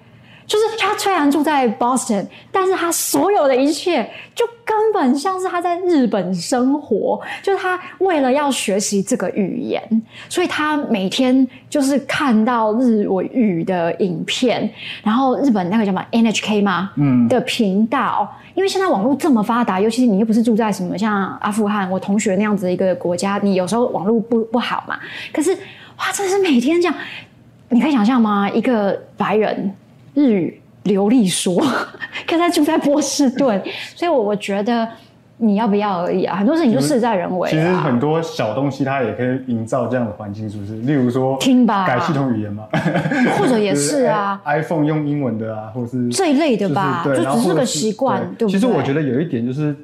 就是他虽然住在 Boston，但是他所有的一切就根本像是他在日本生活。就是他为了要学习这个语言，所以他每天就是看到日语的影片，然后日本那个叫什么 NHK 吗？嗯，的频道。因为现在网络这么发达，尤其是你又不是住在什么像阿富汗我同学那样子的一个国家，你有时候网络不不好嘛。可是哇，真的是每天这样，你可以想象吗？一个白人。日语流利说，(laughs) 可他住在波士顿，所以我我觉得你要不要而已啊，很多事情就事在人为。其实很多小东西它也可以营造这样的环境，是不是？例如说听吧，改系统语言嘛，(laughs) 或者也是啊，(laughs) iPhone 用英文的啊，或者是这一类的吧，就只是个习惯，对不对？其实我觉得有一点就是。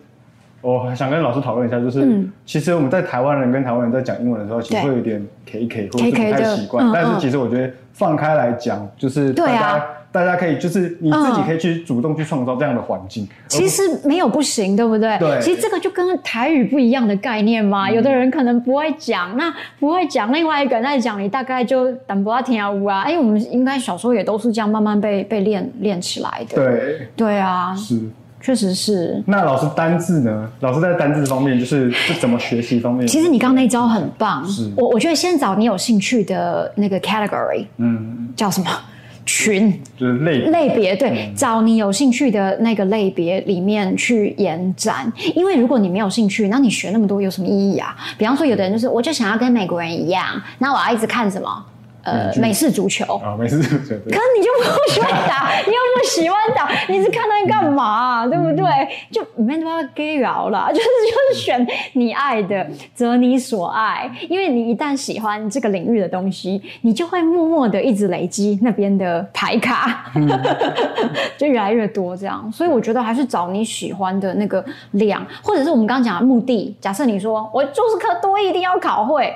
我想跟老师讨论一下，就是其实我们在台湾人跟台湾人在讲英文的时候，其实会有点 K K 或者是不太习惯。但是其实我觉得放开来讲，就是大家大家可以就是你自己可以去主动去创造这样的环境。其实没有不行，对不对？对其实这个就跟台语不一样的概念嘛。有的人可能不会讲，那不会讲，另外一个人在讲，你大概就等不到听啊呜啊。哎，我们应该小时候也都是这样慢慢被被练练起来的。对，对啊，是。确实是。那老师单字呢？老师在单字方面，就是是怎么学习方面？其实你刚刚那一招很棒是，我我觉得先找你有兴趣的那个 category，嗯，叫什么群就是类类别，对，找你有兴趣的那个类别里面去延展。因为如果你没有兴趣，那你学那么多有什么意义啊？比方说，有的人就是我就想要跟美国人一样，那我要一直看什么？呃美，式足球。啊，美式足球可是你就不喜欢打，(laughs) 你又不喜欢打，你是看那干嘛、对不对？就没办法 gay 聊啦，(laughs) 就是就是选你爱的，择你所爱。因为你一旦喜欢这个领域的东西，你就会默默的一直累积那边的牌卡，(laughs) 就越来越多这样。所以我觉得还是找你喜欢的那个量，或者是我们刚刚讲的目的。假设你说我就是科多一定要考会。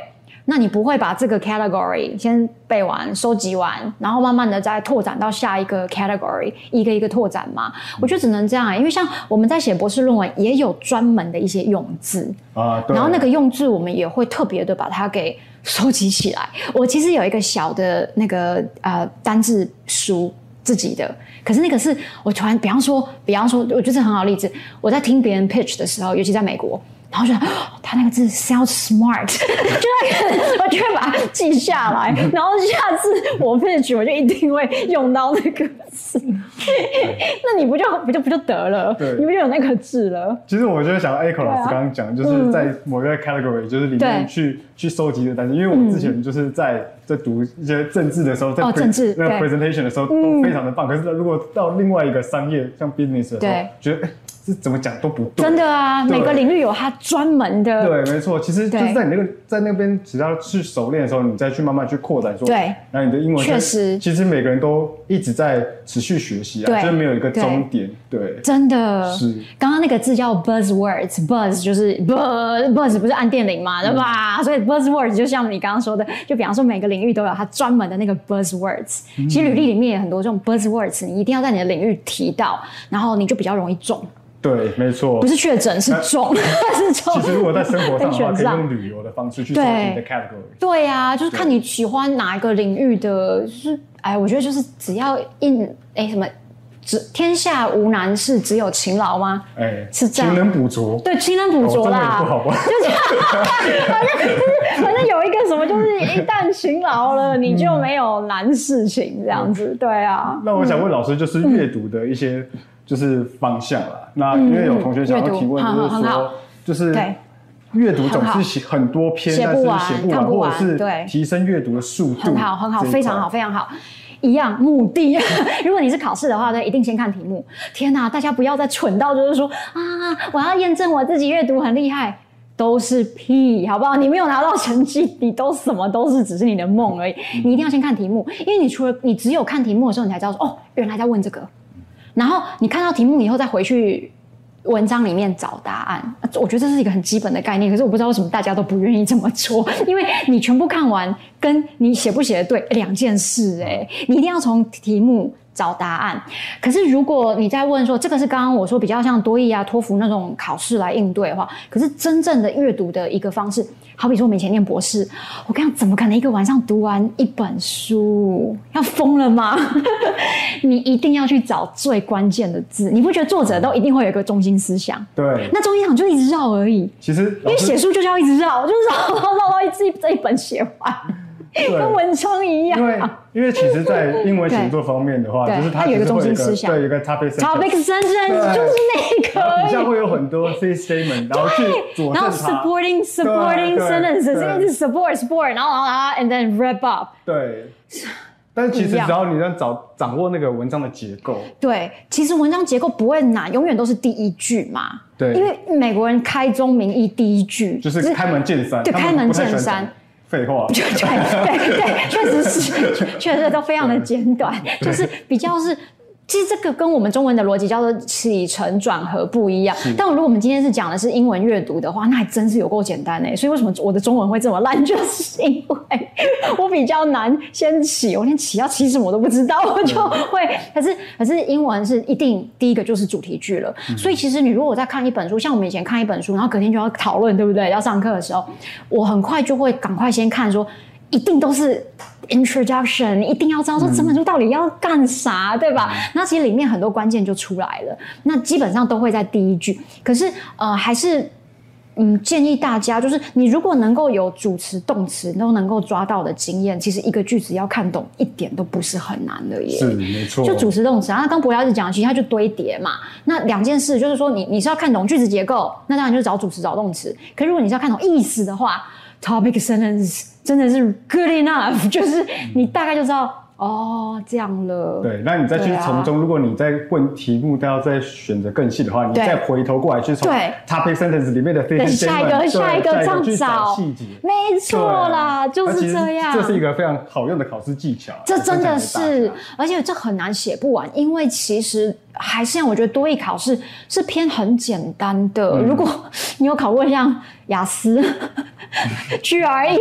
那你不会把这个 category 先背完、收集完，然后慢慢的再拓展到下一个 category，一个一个拓展吗？我觉得只能这样、因为像我们在写博士论文，也有专门的一些用字，啊，对然后那个用字我们也会特别的把它给收集起来。我其实有一个小的那个呃单字书自己的，可是那个是我突然，比方说，比方说，我觉得很好例子，我在听别人 pitch 的时候，尤其在美国。然后就哦他那个字 sound smart，(laughs) 就那个，我就会把它记下来，然后下次我 pitch 我就一定会用到那个字。那你不就不就不就得了？对你不就有那个字了？其实我就想到 Echo 老师刚刚讲，就是在某个 category，就是里面去去收集的单词，因为我们之前就是在在读一些政治的时候，在哦政治那个 presentation 的时候都非常的棒。可是如果到另外一个商业像 business 的时候对，觉得哎，这怎么讲都不对。真的啊，每个领域有它专门的。对，没错，其实就是在你那个在那边，只要去熟练的时候，你再去慢慢去扩展，说，对。然后你的英文确实。其实每个人都一直在持续学习啊，对。就是没有一个终点，对，真的。是。刚刚那个字叫 buzzwords，buzz 就是 buzz buzz 不是按电铃嘛，对吧？所以 buzzwords 就像你刚刚说的，就比方说每个领域都有它专门的那个 buzzwords。其实履历里面也很多这种 buzzwords，你一定要在你的领域提到，然后你就比较容易中，对，没错不。是确诊是中，(laughs) 是中。其实如果在生活上的话，(laughs) 可以用旅游的方式去收集你的 category。对呀、就是看你喜欢哪一个领域的，就是哎，我觉得就是只要一哎什么，只天下无难事，只有勤劳吗？哎，是这样勤能补拙。对，勤能补拙啦。哦中文也不好吧？就是 (laughs) 反正就是反正有一个什么，就是一旦勤劳了，你就没有难事情这样子。对啊，那我想问老师，就是阅读的一些就是方向啦。那因为有同学想要提问，就是很好说，就是对阅读总是写很多篇，但是写不完或者对是提升阅读的速度，很好，很好，非常好，非常好。一样目的，(laughs) 如果你是考试的话，对，一定先看题目。天哪，大家不要再蠢到就是说啊，我要验证我自己阅读很厉害，都是屁，好不好？你没有拿到成绩，你都什么都是只是你的梦而已。你一定要先看题目，因为你除了你只有看题目的时候，你才知道说哦，原来在问这个。然后你看到题目以后，再回去文章里面找答案。我觉得这是一个很基本的概念，可是我不知道为什么大家都不愿意这么做，(laughs) 因为你全部看完，跟你写不写的对两件事、哎，你一定要从题目。找答案，可是如果你在问说这个是刚刚我说比较像多益啊、托福那种考试来应对的话，可是真正的阅读的一个方式，好比说我们以前念博士，我跟你讲，怎么可能一个晚上读完一本书？要疯了吗？你一定要去找最关键的字，你不觉得作者都一定会有一个中心思想？对，那中心思想就一直绕而已，其实因为写书就是要一直绕，就是绕绕绕到一这这一本写完，对跟文章一样。因为因为其实，在 (laughs) 英文写作方面的话，就是它它有一个中心思想。对，有一个 topic sentence Topic sentence 就是那然后底下。会有很多 C statement，然后去佐然后。supporting supporting sentences，对。一直 support support，然后然后然后 and then wrap up。对，但是其实只要你能掌掌握那个文章的结构，对，其实文章结构不会难，永远都是第一句嘛。对。因为美国人开宗明义第一句就是开门见山，对开门见山。讲废话，(laughs) 对对对对，确实是，确实都非常的简短，就是比较是其实这个跟我们中文的逻辑叫做起承转合不一样。但如果我们今天是讲的是英文阅读的话，那还真是有够简单哎。所以为什么我的中文会这么烂，就是因为我比较难先起，我连起要起什么我都不知道，我就会。可是可是英文是一定第一个就是主题句了。所以其实你如果在看一本书，像我们以前看一本书，然后隔天就要讨论，对不对？要上课的时候，我很快就会赶快先看说。一定都是 introduction，你一定要知道说这本书到底要干啥，对吧？那其实里面很多关键就出来了。那基本上都会在第一句。可是呃，还是嗯，建议大家就是，你如果能够有主词、动词都能够抓到的经验，其实一个句子要看懂一点都不是很难的耶。是没错，就主词、动词。然后刚博瑶子讲，其实它就堆叠嘛。那两件事就是说，你你是要看懂句子结构，那当然就是找主词、找动词。可如果你是要看懂意思的话，topic sentence。真的是 good enough，(laughs) 就是你大概就知道哦，这样了。对，那你再去从中，如果你在问题目都要再选择更细的话，你再回头过来去从 topic sentence 里面的下一个下一个这样找细节，没错啦，就是这样。这是一个非常好用的考试技巧。这真的是，而且这很难写不完，因为其实还是让我觉得多益考试是偏很简单的。如果你有考过像雅思。(laughs) GRE，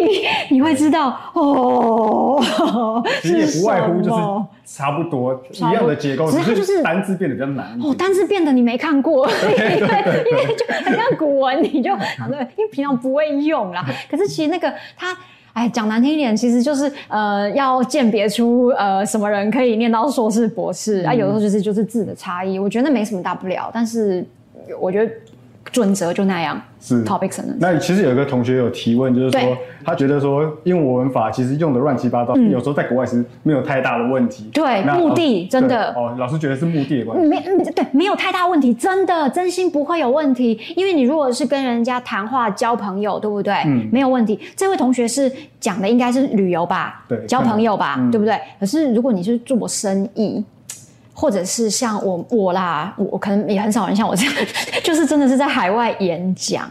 你会知道哦。(laughs) 其实也不外乎就是差不多一样的结构，只是就是单字变得比较难。哦，单字变得你没看过，(laughs) 因为就很像古文，你就对，因为平常不会用啦。可是其实那个它，哎，讲难听一点，其实就是呃，要鉴别出呃什么人可以念到硕士、博士啊。有的时候就是就是字的差异，我觉得没什么大不了。但是我觉得。准则就那样，是 topics。那其实有一个同学有提问，就是说他觉得说英文文法其实用的乱七八糟，有时候在国外是没有太大的问题。对，目的真的哦，老师觉得是目的的关系。没，对，没有太大问题，真的真心不会有问题。因为你如果是跟人家谈话交朋友，对不对？嗯，没有问题。这位同学是讲的应该是旅游吧？对，交朋友吧，对不对？可是如果你是做生意。或者是像我我啦，我我可能也很少人像我这样，(laughs) 就是真的是在海外演讲。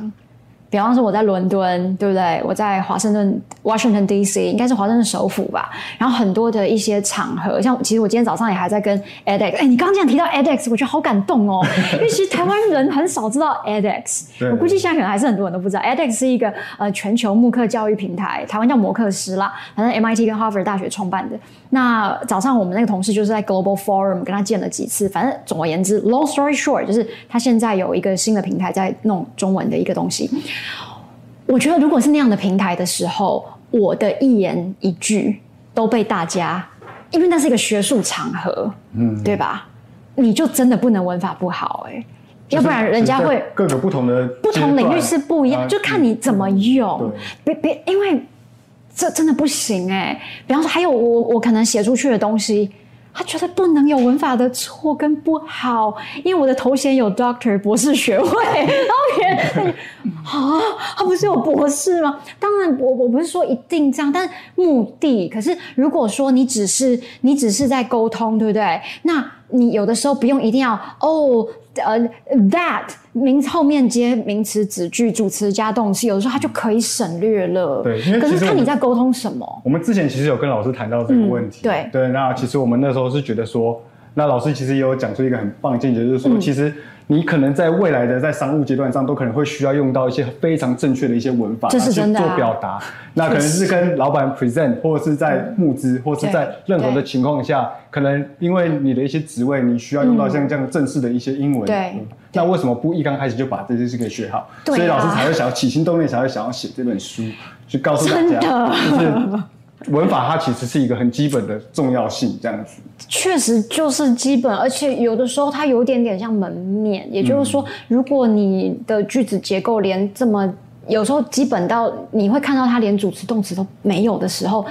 比方说我在伦敦，对不对？我在华盛顿 （Washington D.C.） 应该是华盛顿首府吧。然后很多的一些场合，像其实我今天早上也还在跟 edX。哎，你刚刚这样提到 edX，我觉得好感动哦。(laughs) 因为其实台湾人很少知道 edX，我估计现在可能还是很多人都不知道。edX 是一个呃全球慕课教育平台，台湾叫摩克师啦，反正 MIT 跟 Harvard 大学创办的。那早上我们那个同事就是在 Global Forum 跟他见了几次。反正总而言之，Long story short，就是他现在有一个新的平台在弄中文的一个东西。我觉得，如果是那样的平台的时候，我的一言一句都被大家，因为那是一个学术场合，嗯，对吧？你就真的不能文法不好哎，要不然人家会各个不同的不同领域是不一样，就看你怎么用。别别，因为这真的不行哎。比方说，还有我我可能写出去的东西。他觉得不能有文法的错跟不好，因为我的头衔有 Doctor 博士学位，(laughs) 然后别人啊，他不是有博士吗？当然，我我不是说一定这样，但目的。可是如果说你只是你只是在沟通，对不对？那你有的时候不用一定要哦。呃，that 名后面接名词子句，主词加动词，有的时候它就可以省略了。对，因为可是看你在沟通什么。我们之前其实有跟老师谈到这个问题。对对，那其实我们那时候是觉得说，那老师其实也有讲出一个很棒的见解，就是说，其实。你可能在未来的在商务阶段上，都可能会需要用到一些非常正确的一些文法去做表达。那可能是跟老板 present，或者是在募资，或者是在任何的情况下，可能因为你的一些职位，你需要用到像这样正式的一些英文。对。那为什么不一刚开始就把这些事给学好？所以老师才会想要起心动念，才会想要写这本书，去告诉大家，就是。文法它其实是一个很基本的重要性，这样子。确实就是基本，而且有的时候它有点点像门面，也就是说，如果你的句子结构连这么有时候基本到你会看到它连主词动词都没有的时候，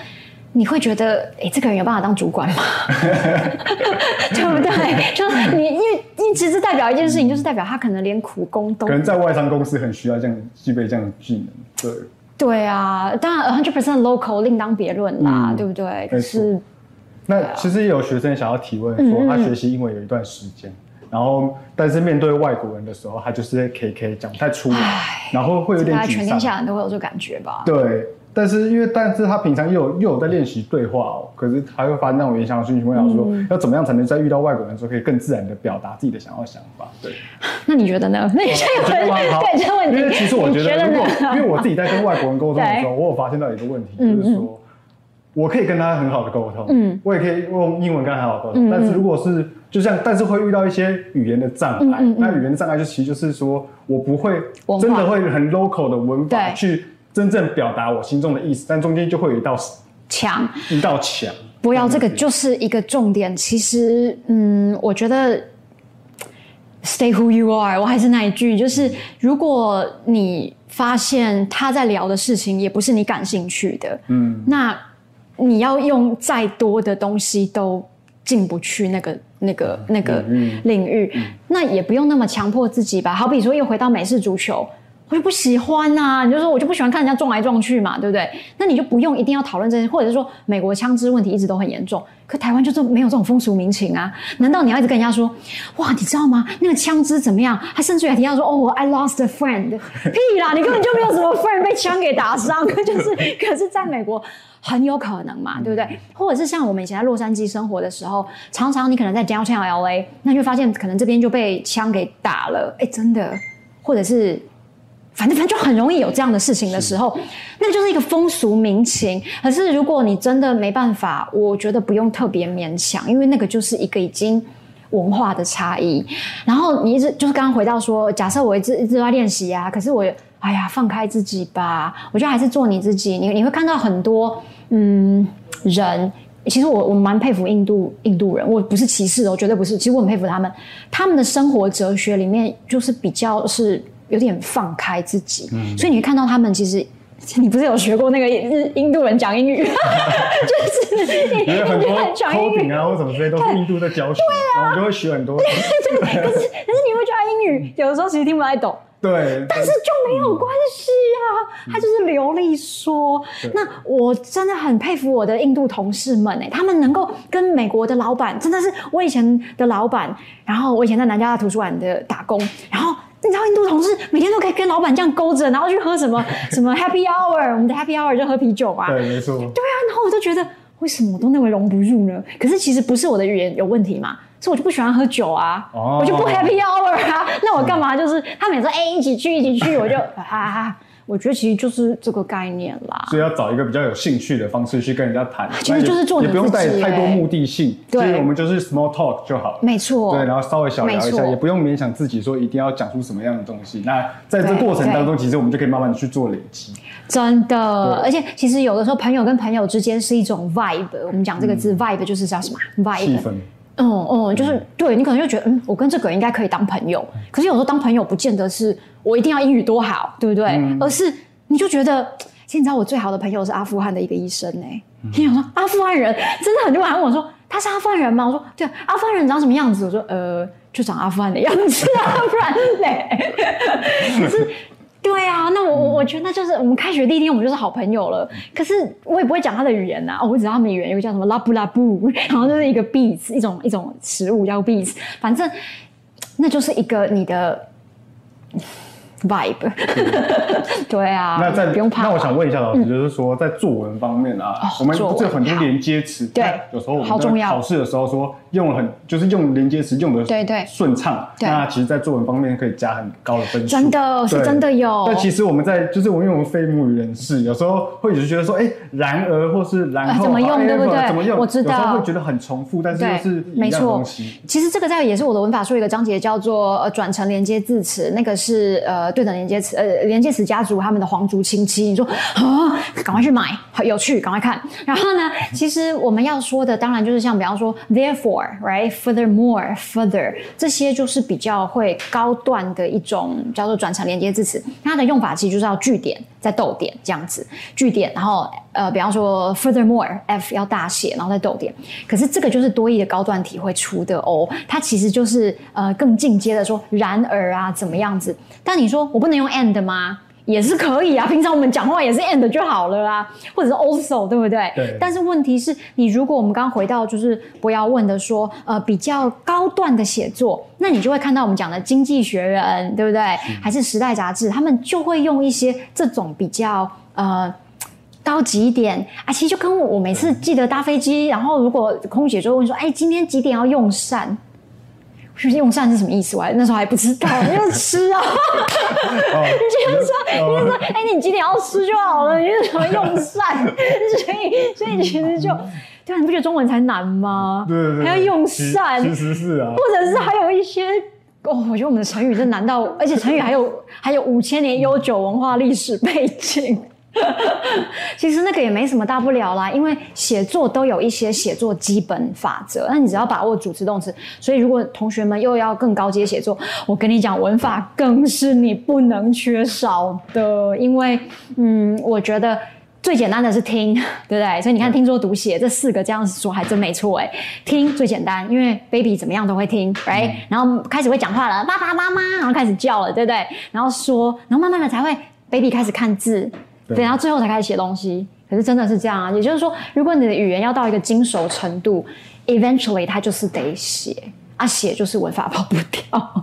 你会觉得，哎，这个人有办法当主管吗？(laughs) 对不对？就是你，因为你其实代表一件事情，就是代表他可能连苦工都可能在外商公司很需要这样具备这样的技能，对。对啊，当然 hundred percent local 另当别论啦，对不对？可是，那其实也有学生想要提问说，他学习英文有一段时间，然后但是面对外国人的时候，他就是 K K 讲不太出来，然后会有点沮丧。全天下人都会有这感觉吧？对，但是因为但是他平常又有又有在练习对话哦，可是还会发那种联想的讯息，问我说、要怎么样才能在遇到外国人的时候可以更自然的表达自己的想要想法？对，(laughs) 那你觉得呢？那你现在有我觉得蛮好对这个 (laughs) 问题，因为其实我觉你得，如果因为我自己在跟外国人沟通的时候，(laughs) 我有发现到一个问题，嗯就是说，我可以跟他很好的沟通，嗯我也可以用英文跟他很好沟通，但是如果是就像，但是会遇到一些语言的障碍，那语言的障碍就其实就是说我不会真的会很 local 的文法对。去真正表达我心中的意思，但中间就会有一道墙。一道墙。不要这个就是一个重点。其实，嗯，我觉得 stay who you are，我还是那一句，就是如果你发现他在聊的事情也不是你感兴趣的，嗯，那你要用再多的东西都进不去那个、那个、那个领域那也不用那么强迫自己吧。好比说，又回到美式足球。我就不喜欢呐、你就说我就不喜欢看人家撞来撞去嘛，对不对？那你就不用一定要讨论这些，或者是说美国枪支问题一直都很严重，可台湾就是没有这种风俗民情啊？难道你要一直跟人家说，哇，你知道吗？那个枪支怎么样？他甚至还提到说，哦，我 I lost a friend，(laughs) 屁啦，你根本就没有什么 friend 被枪给打伤，(laughs) 就是可是在美国。很有可能嘛，对不对？或者是像我们以前在洛杉矶生活的时候，常常你可能在 downtown LA，那你会发现可能这边就被枪给打了，哎，真的，或者是反正反正就很容易有这样的事情的时候，那就是一个风俗民情。可是如果你真的没办法，我觉得不用特别勉强，因为那个就是一个已经文化的差异。然后你一直就是刚刚回到说，假设我一直一直在练习啊，可是我哎呀放开自己吧，我觉得还是做你自己。你你会看到很多嗯人。其实我我蛮佩服印度印度人，我不是歧视哦，绝对不是。其实我很佩服他们，他们的生活哲学里面就是比较是有点放开自己，所以你会看到他们其实。你不是有学过那个日印度人讲英语，就是印度人讲英语啊或什么之类都是印度在教学，然后我就会学很多。可是可是你会觉得英语有的时候其实听不太懂，对，但是就没有关系啊，他就是流利说。那我真的很佩服我的印度同事们哎、他们能够跟美国的老板，真的是我以前的老板，然后我以前在南加大图书馆的打工，然后。你知道印度同事每天都可以跟老板这样勾着，然后去喝什么 (laughs) 什么 Happy Hour，我们的 Happy Hour 就喝啤酒啊。对，没错。对啊，然后我就觉得为什么我都那么融不入呢？可是其实不是我的语言有问题嘛，是我就不喜欢喝酒啊，哦我就不 happy hour 啊，那我干嘛？就是他每次说哎、一起去一起去，我就 (laughs) 啊，我觉得其实就是这个概念啦。所以要找一个比较有兴趣的方式去跟人家谈，其实就是做你也不用带太多欸目的性，对所以我们就是 small talk 就好了。没错，对，然后稍微小聊一下，也不用勉强自己说一定要讲出什么样的东西。那在这对过程当中，其实我们就可以慢慢的去做累积。真的，而且其实有的时候朋友跟朋友之间是一种 vibe，我们讲这个字、vibe 就是叫什么 vibe。氛，嗯嗯，就是对你可能就觉得，嗯，我跟这个人应该可以当朋友。可是有时候当朋友不见得是我一定要英语多好，对不对？而是你就觉得，其实你知道我最好的朋友是阿富汗的一个医生呢、你想说阿富汗人真的很多人问我说他是阿富汗人吗？我说对啊，阿富汗人长什么样子？我说呃，就长阿富汗的样子啊，不然嘞。(laughs) 可是。对啊，那我我我觉得那就是我们开学第一天，我们就是好朋友了。可是我也不会讲他的语言呐、哦，我只知道他们语言有个叫什么拉布拉布，(laughs) 然后就是一个 beats，一种一种食物叫 beats，反正那就是一个你的 vibe。(laughs) 对啊，那在不用怕。那我想问一下老师，就是说在作文方面啊，我们不是有很多连接词？对有时候我们考试的时候说用了很就是用连接词用的对对顺畅，那其实，在作文方面可以加很高的分数。真的是真的有但其实我们在就是我因为我们非母语人士，有时候会一直觉得说，哎，然而或是然后呃怎么用对不对怎么用？我知道有时候会觉得很重复，但是又是，一没错。其实这个在也是我的文法书一个章节叫做呃转成连接字词，那个是呃对等连接词呃连接词家族他们的皇族亲戚。你说啊，赶快去买，好有趣，赶快看。然后呢，其实我们要说的当然就是像比方说 therefore，right，furthermore，further 这些就是比较会高段的一种叫做转成连接字词，它的用法其实就是要句点再逗点这样子，句点，然后呃比方说 furthermore，f 要大写，然后再逗点。可是这个就是多义的高段体会出的哦，它其实就是呃更进阶的说然而啊怎么样子。但你说我不能用 and 吗？也是可以啊，平常我们讲话也是 and 就好了啊，或者是 also，对不对？对但是问题是你如果我们刚刚回到就是不要问的说，呃，比较高段的写作，那你就会看到我们讲的《经济学人》，对不对？还是《时代》杂志，他们就会用一些这种比较呃。高级一点啊，其实就跟我我每次记得搭飞机，然后如果空姐就会问说，哎，今天几点要用膳？我说用膳是什么意思？我还那时候还不知道，就是吃啊。你就说，你就说，哎，你几点要吃就好了，你为什么用膳？所以，所以其实就，对啊，你不觉得中文才难吗？对对对，还要用膳，其实是啊，或者是还有一些。哦，我觉得我们的成语真难到，而且成语还有还有五千年悠久文化历史背景。(laughs) 其实那个也没什么大不了啦，因为写作都有一些写作基本法则，那你只要把握主词动词。所以如果同学们又要更高阶写作，我跟你讲，文法更是你不能缺少的，因为嗯，我觉得。最简单的是听，对不对？所以你看，听说读写这四个这样说还真没错哎。听最简单，因为 baby 怎么样都会听，right？然后开始会讲话了，爸爸妈妈，然后开始叫了，对不对？然后说，然后慢慢的才会 baby 开始看字，对，然后最后才开始写东西。可是真的是这样啊，也就是说，如果你的语言要到一个精熟程度，eventually 它就是得写。啊，写就是文法跑不掉，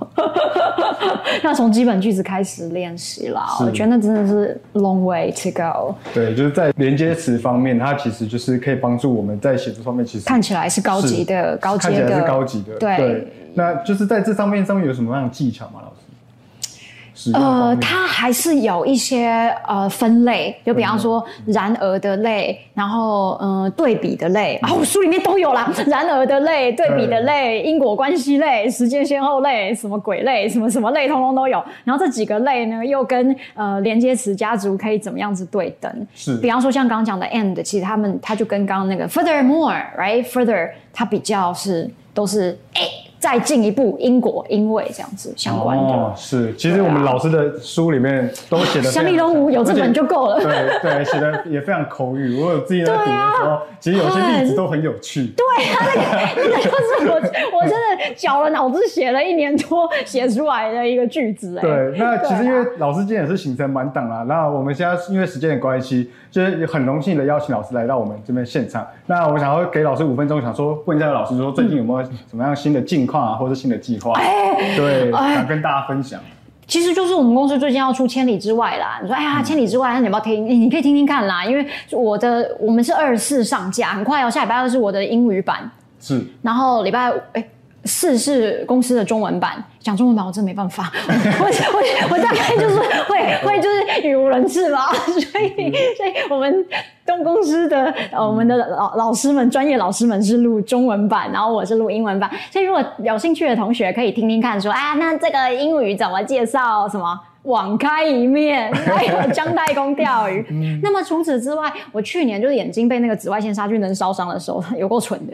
(laughs) 要从基本句子开始练习啦。我觉得那真的是 long way to go。对，就是在连接词方面，它其实就是可以帮助我们在写作方面，其实看起来是高级的，高级的，看起来是高级的。对，那就是在这上面上面有什么样的技巧吗，老师？呃，它还是有一些呃分类，就比方说然而的类，然后嗯对比的类啊，我书里面都有啦，然而的类、对比的类、因果关系类、时间先后类、什么鬼类、什么什么类，通通都有。然后这几个类呢，又跟呃连接词家族可以怎么样子对等？是，比方说像刚刚讲的 and，其实他们它就跟刚刚那个 furthermore，right？further 它比较是都是诶。再进一步，因果因为这样子相关的。哦，是，其实我们老师的书里面都写的。香蜜东吴有这本就够了。对对，写的也非常口语。我有自己在读的时候，其实有些例子都很有趣。(laughs) 对啊，那个那个就是我 (laughs) 我真的绞了脑子写了一年多写出来的一个句子。哎，对，那其实因为老师今天也是行程满档啦，那我们现在因为时间的关系。就是很荣幸的邀请老师来到我们这边现场。那我想要给老师五分钟，想说问一下老师，说最近有没有什么样新的近况啊，或者新的计划？对，想跟大家分享。其实就是我们公司最近要出《千里之外》啦。你说，哎呀，《千里之外》，那你要不要听？你可以听听看啦。因为我的我们是二四上架，很快哦，下礼拜二是我的英语版。是。然后礼拜哎。四是公司的中文版，讲中文版我真没办法，(laughs) 我我我大概就是会 (laughs) 会就是语无伦次吧，(laughs) 所以所以我们东公司的呃我们的老老师们专业老师们是录中文版，然后我是录英文版，所以如果有兴趣的同学可以听听看，说啊那这个英语怎么介绍？什么？网开一面，还有姜太公钓鱼。(laughs) 那么除此之外，我去年就是眼睛被那个紫外线杀菌灯烧伤的时候，(laughs) 有够蠢的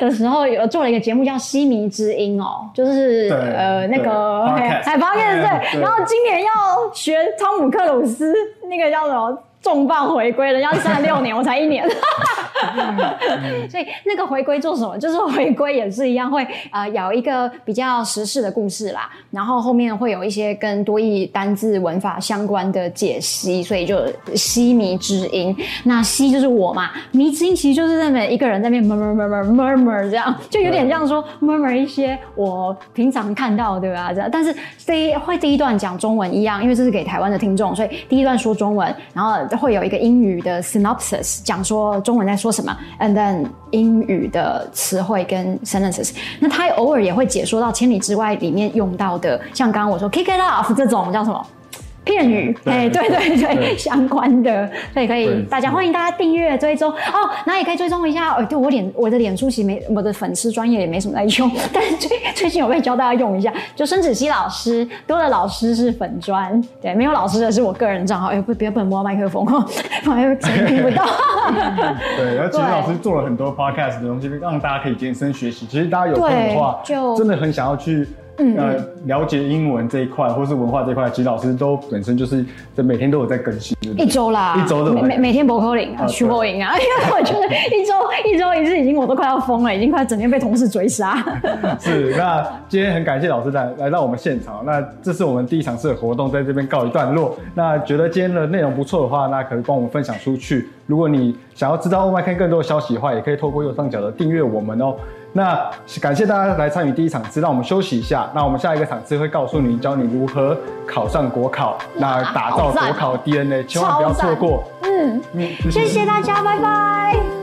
的时候，有做了一个节目叫《西迷之音》哦，就是呃那个海发面对。然后今年要学汤姆克鲁斯那个叫什么？重磅回归，人家三十六年，我才一年，所以那个回归做什么？就是回归也是一样，会呃有一个比较时事的故事啦，然后后面会有一些跟多义单字文法相关的解析，所以就西迷之音。那西就是我嘛，迷之音其实就是在那一个人在那边 murmur murmur murmur 这样，就有点像说 murmur 一些我平常看到对吧？这样，但是第一会第一段讲中文一样，因为这是给台湾的听众，所以第一段说中文，然后。会有一个英语的 synopsis，讲说中文在说什么，and then 英语的词汇跟 sentences。那他偶尔也会解说到《千里之外》里面用到的，像刚刚我说 kick it off 这种叫什么？片语，哎，对对对，相关的，所以可以大家欢迎大家订阅追踪哦，那也可以追踪一下。哦，对我脸我的脸书其实没我的粉丝专业也没什么在用，(laughs) 但是最最近我会教大家用一下，就孙子熙老师多的老师是粉专，对，没有老师的是我个人账号。哎，不，要不能摸麦克风哦，(laughs) 不然听不到。(laughs) 对，然后其实老师做了很多 podcast 的东西，让大家可以健身学习。其实大家有空的话，就真的很想要去。呃，了解英文这一块，或是文化这一块，其实老师都本身就是在每天都有在更新，一周啦，一周的每每天博客领啊，去播营啊，因为我觉得一周一周一次已经我都快要疯了，已经快整天被同事追杀。(laughs) 是，那今天很感谢老师来来到我们现场，那这是我们第一场次的活动，在这边告一段落。那觉得今天的内容不错的话，那可以帮我们分享出去。如果你想要知道 o m 看更多的消息的话，也可以透过右上角的订阅我们哦。那感谢大家来参与第一场次，让我们休息一下。那我们下一个场次会告诉你，教你如何考上国考，那打造国考 DNA，千万不要错过。嗯谢谢大家，拜拜。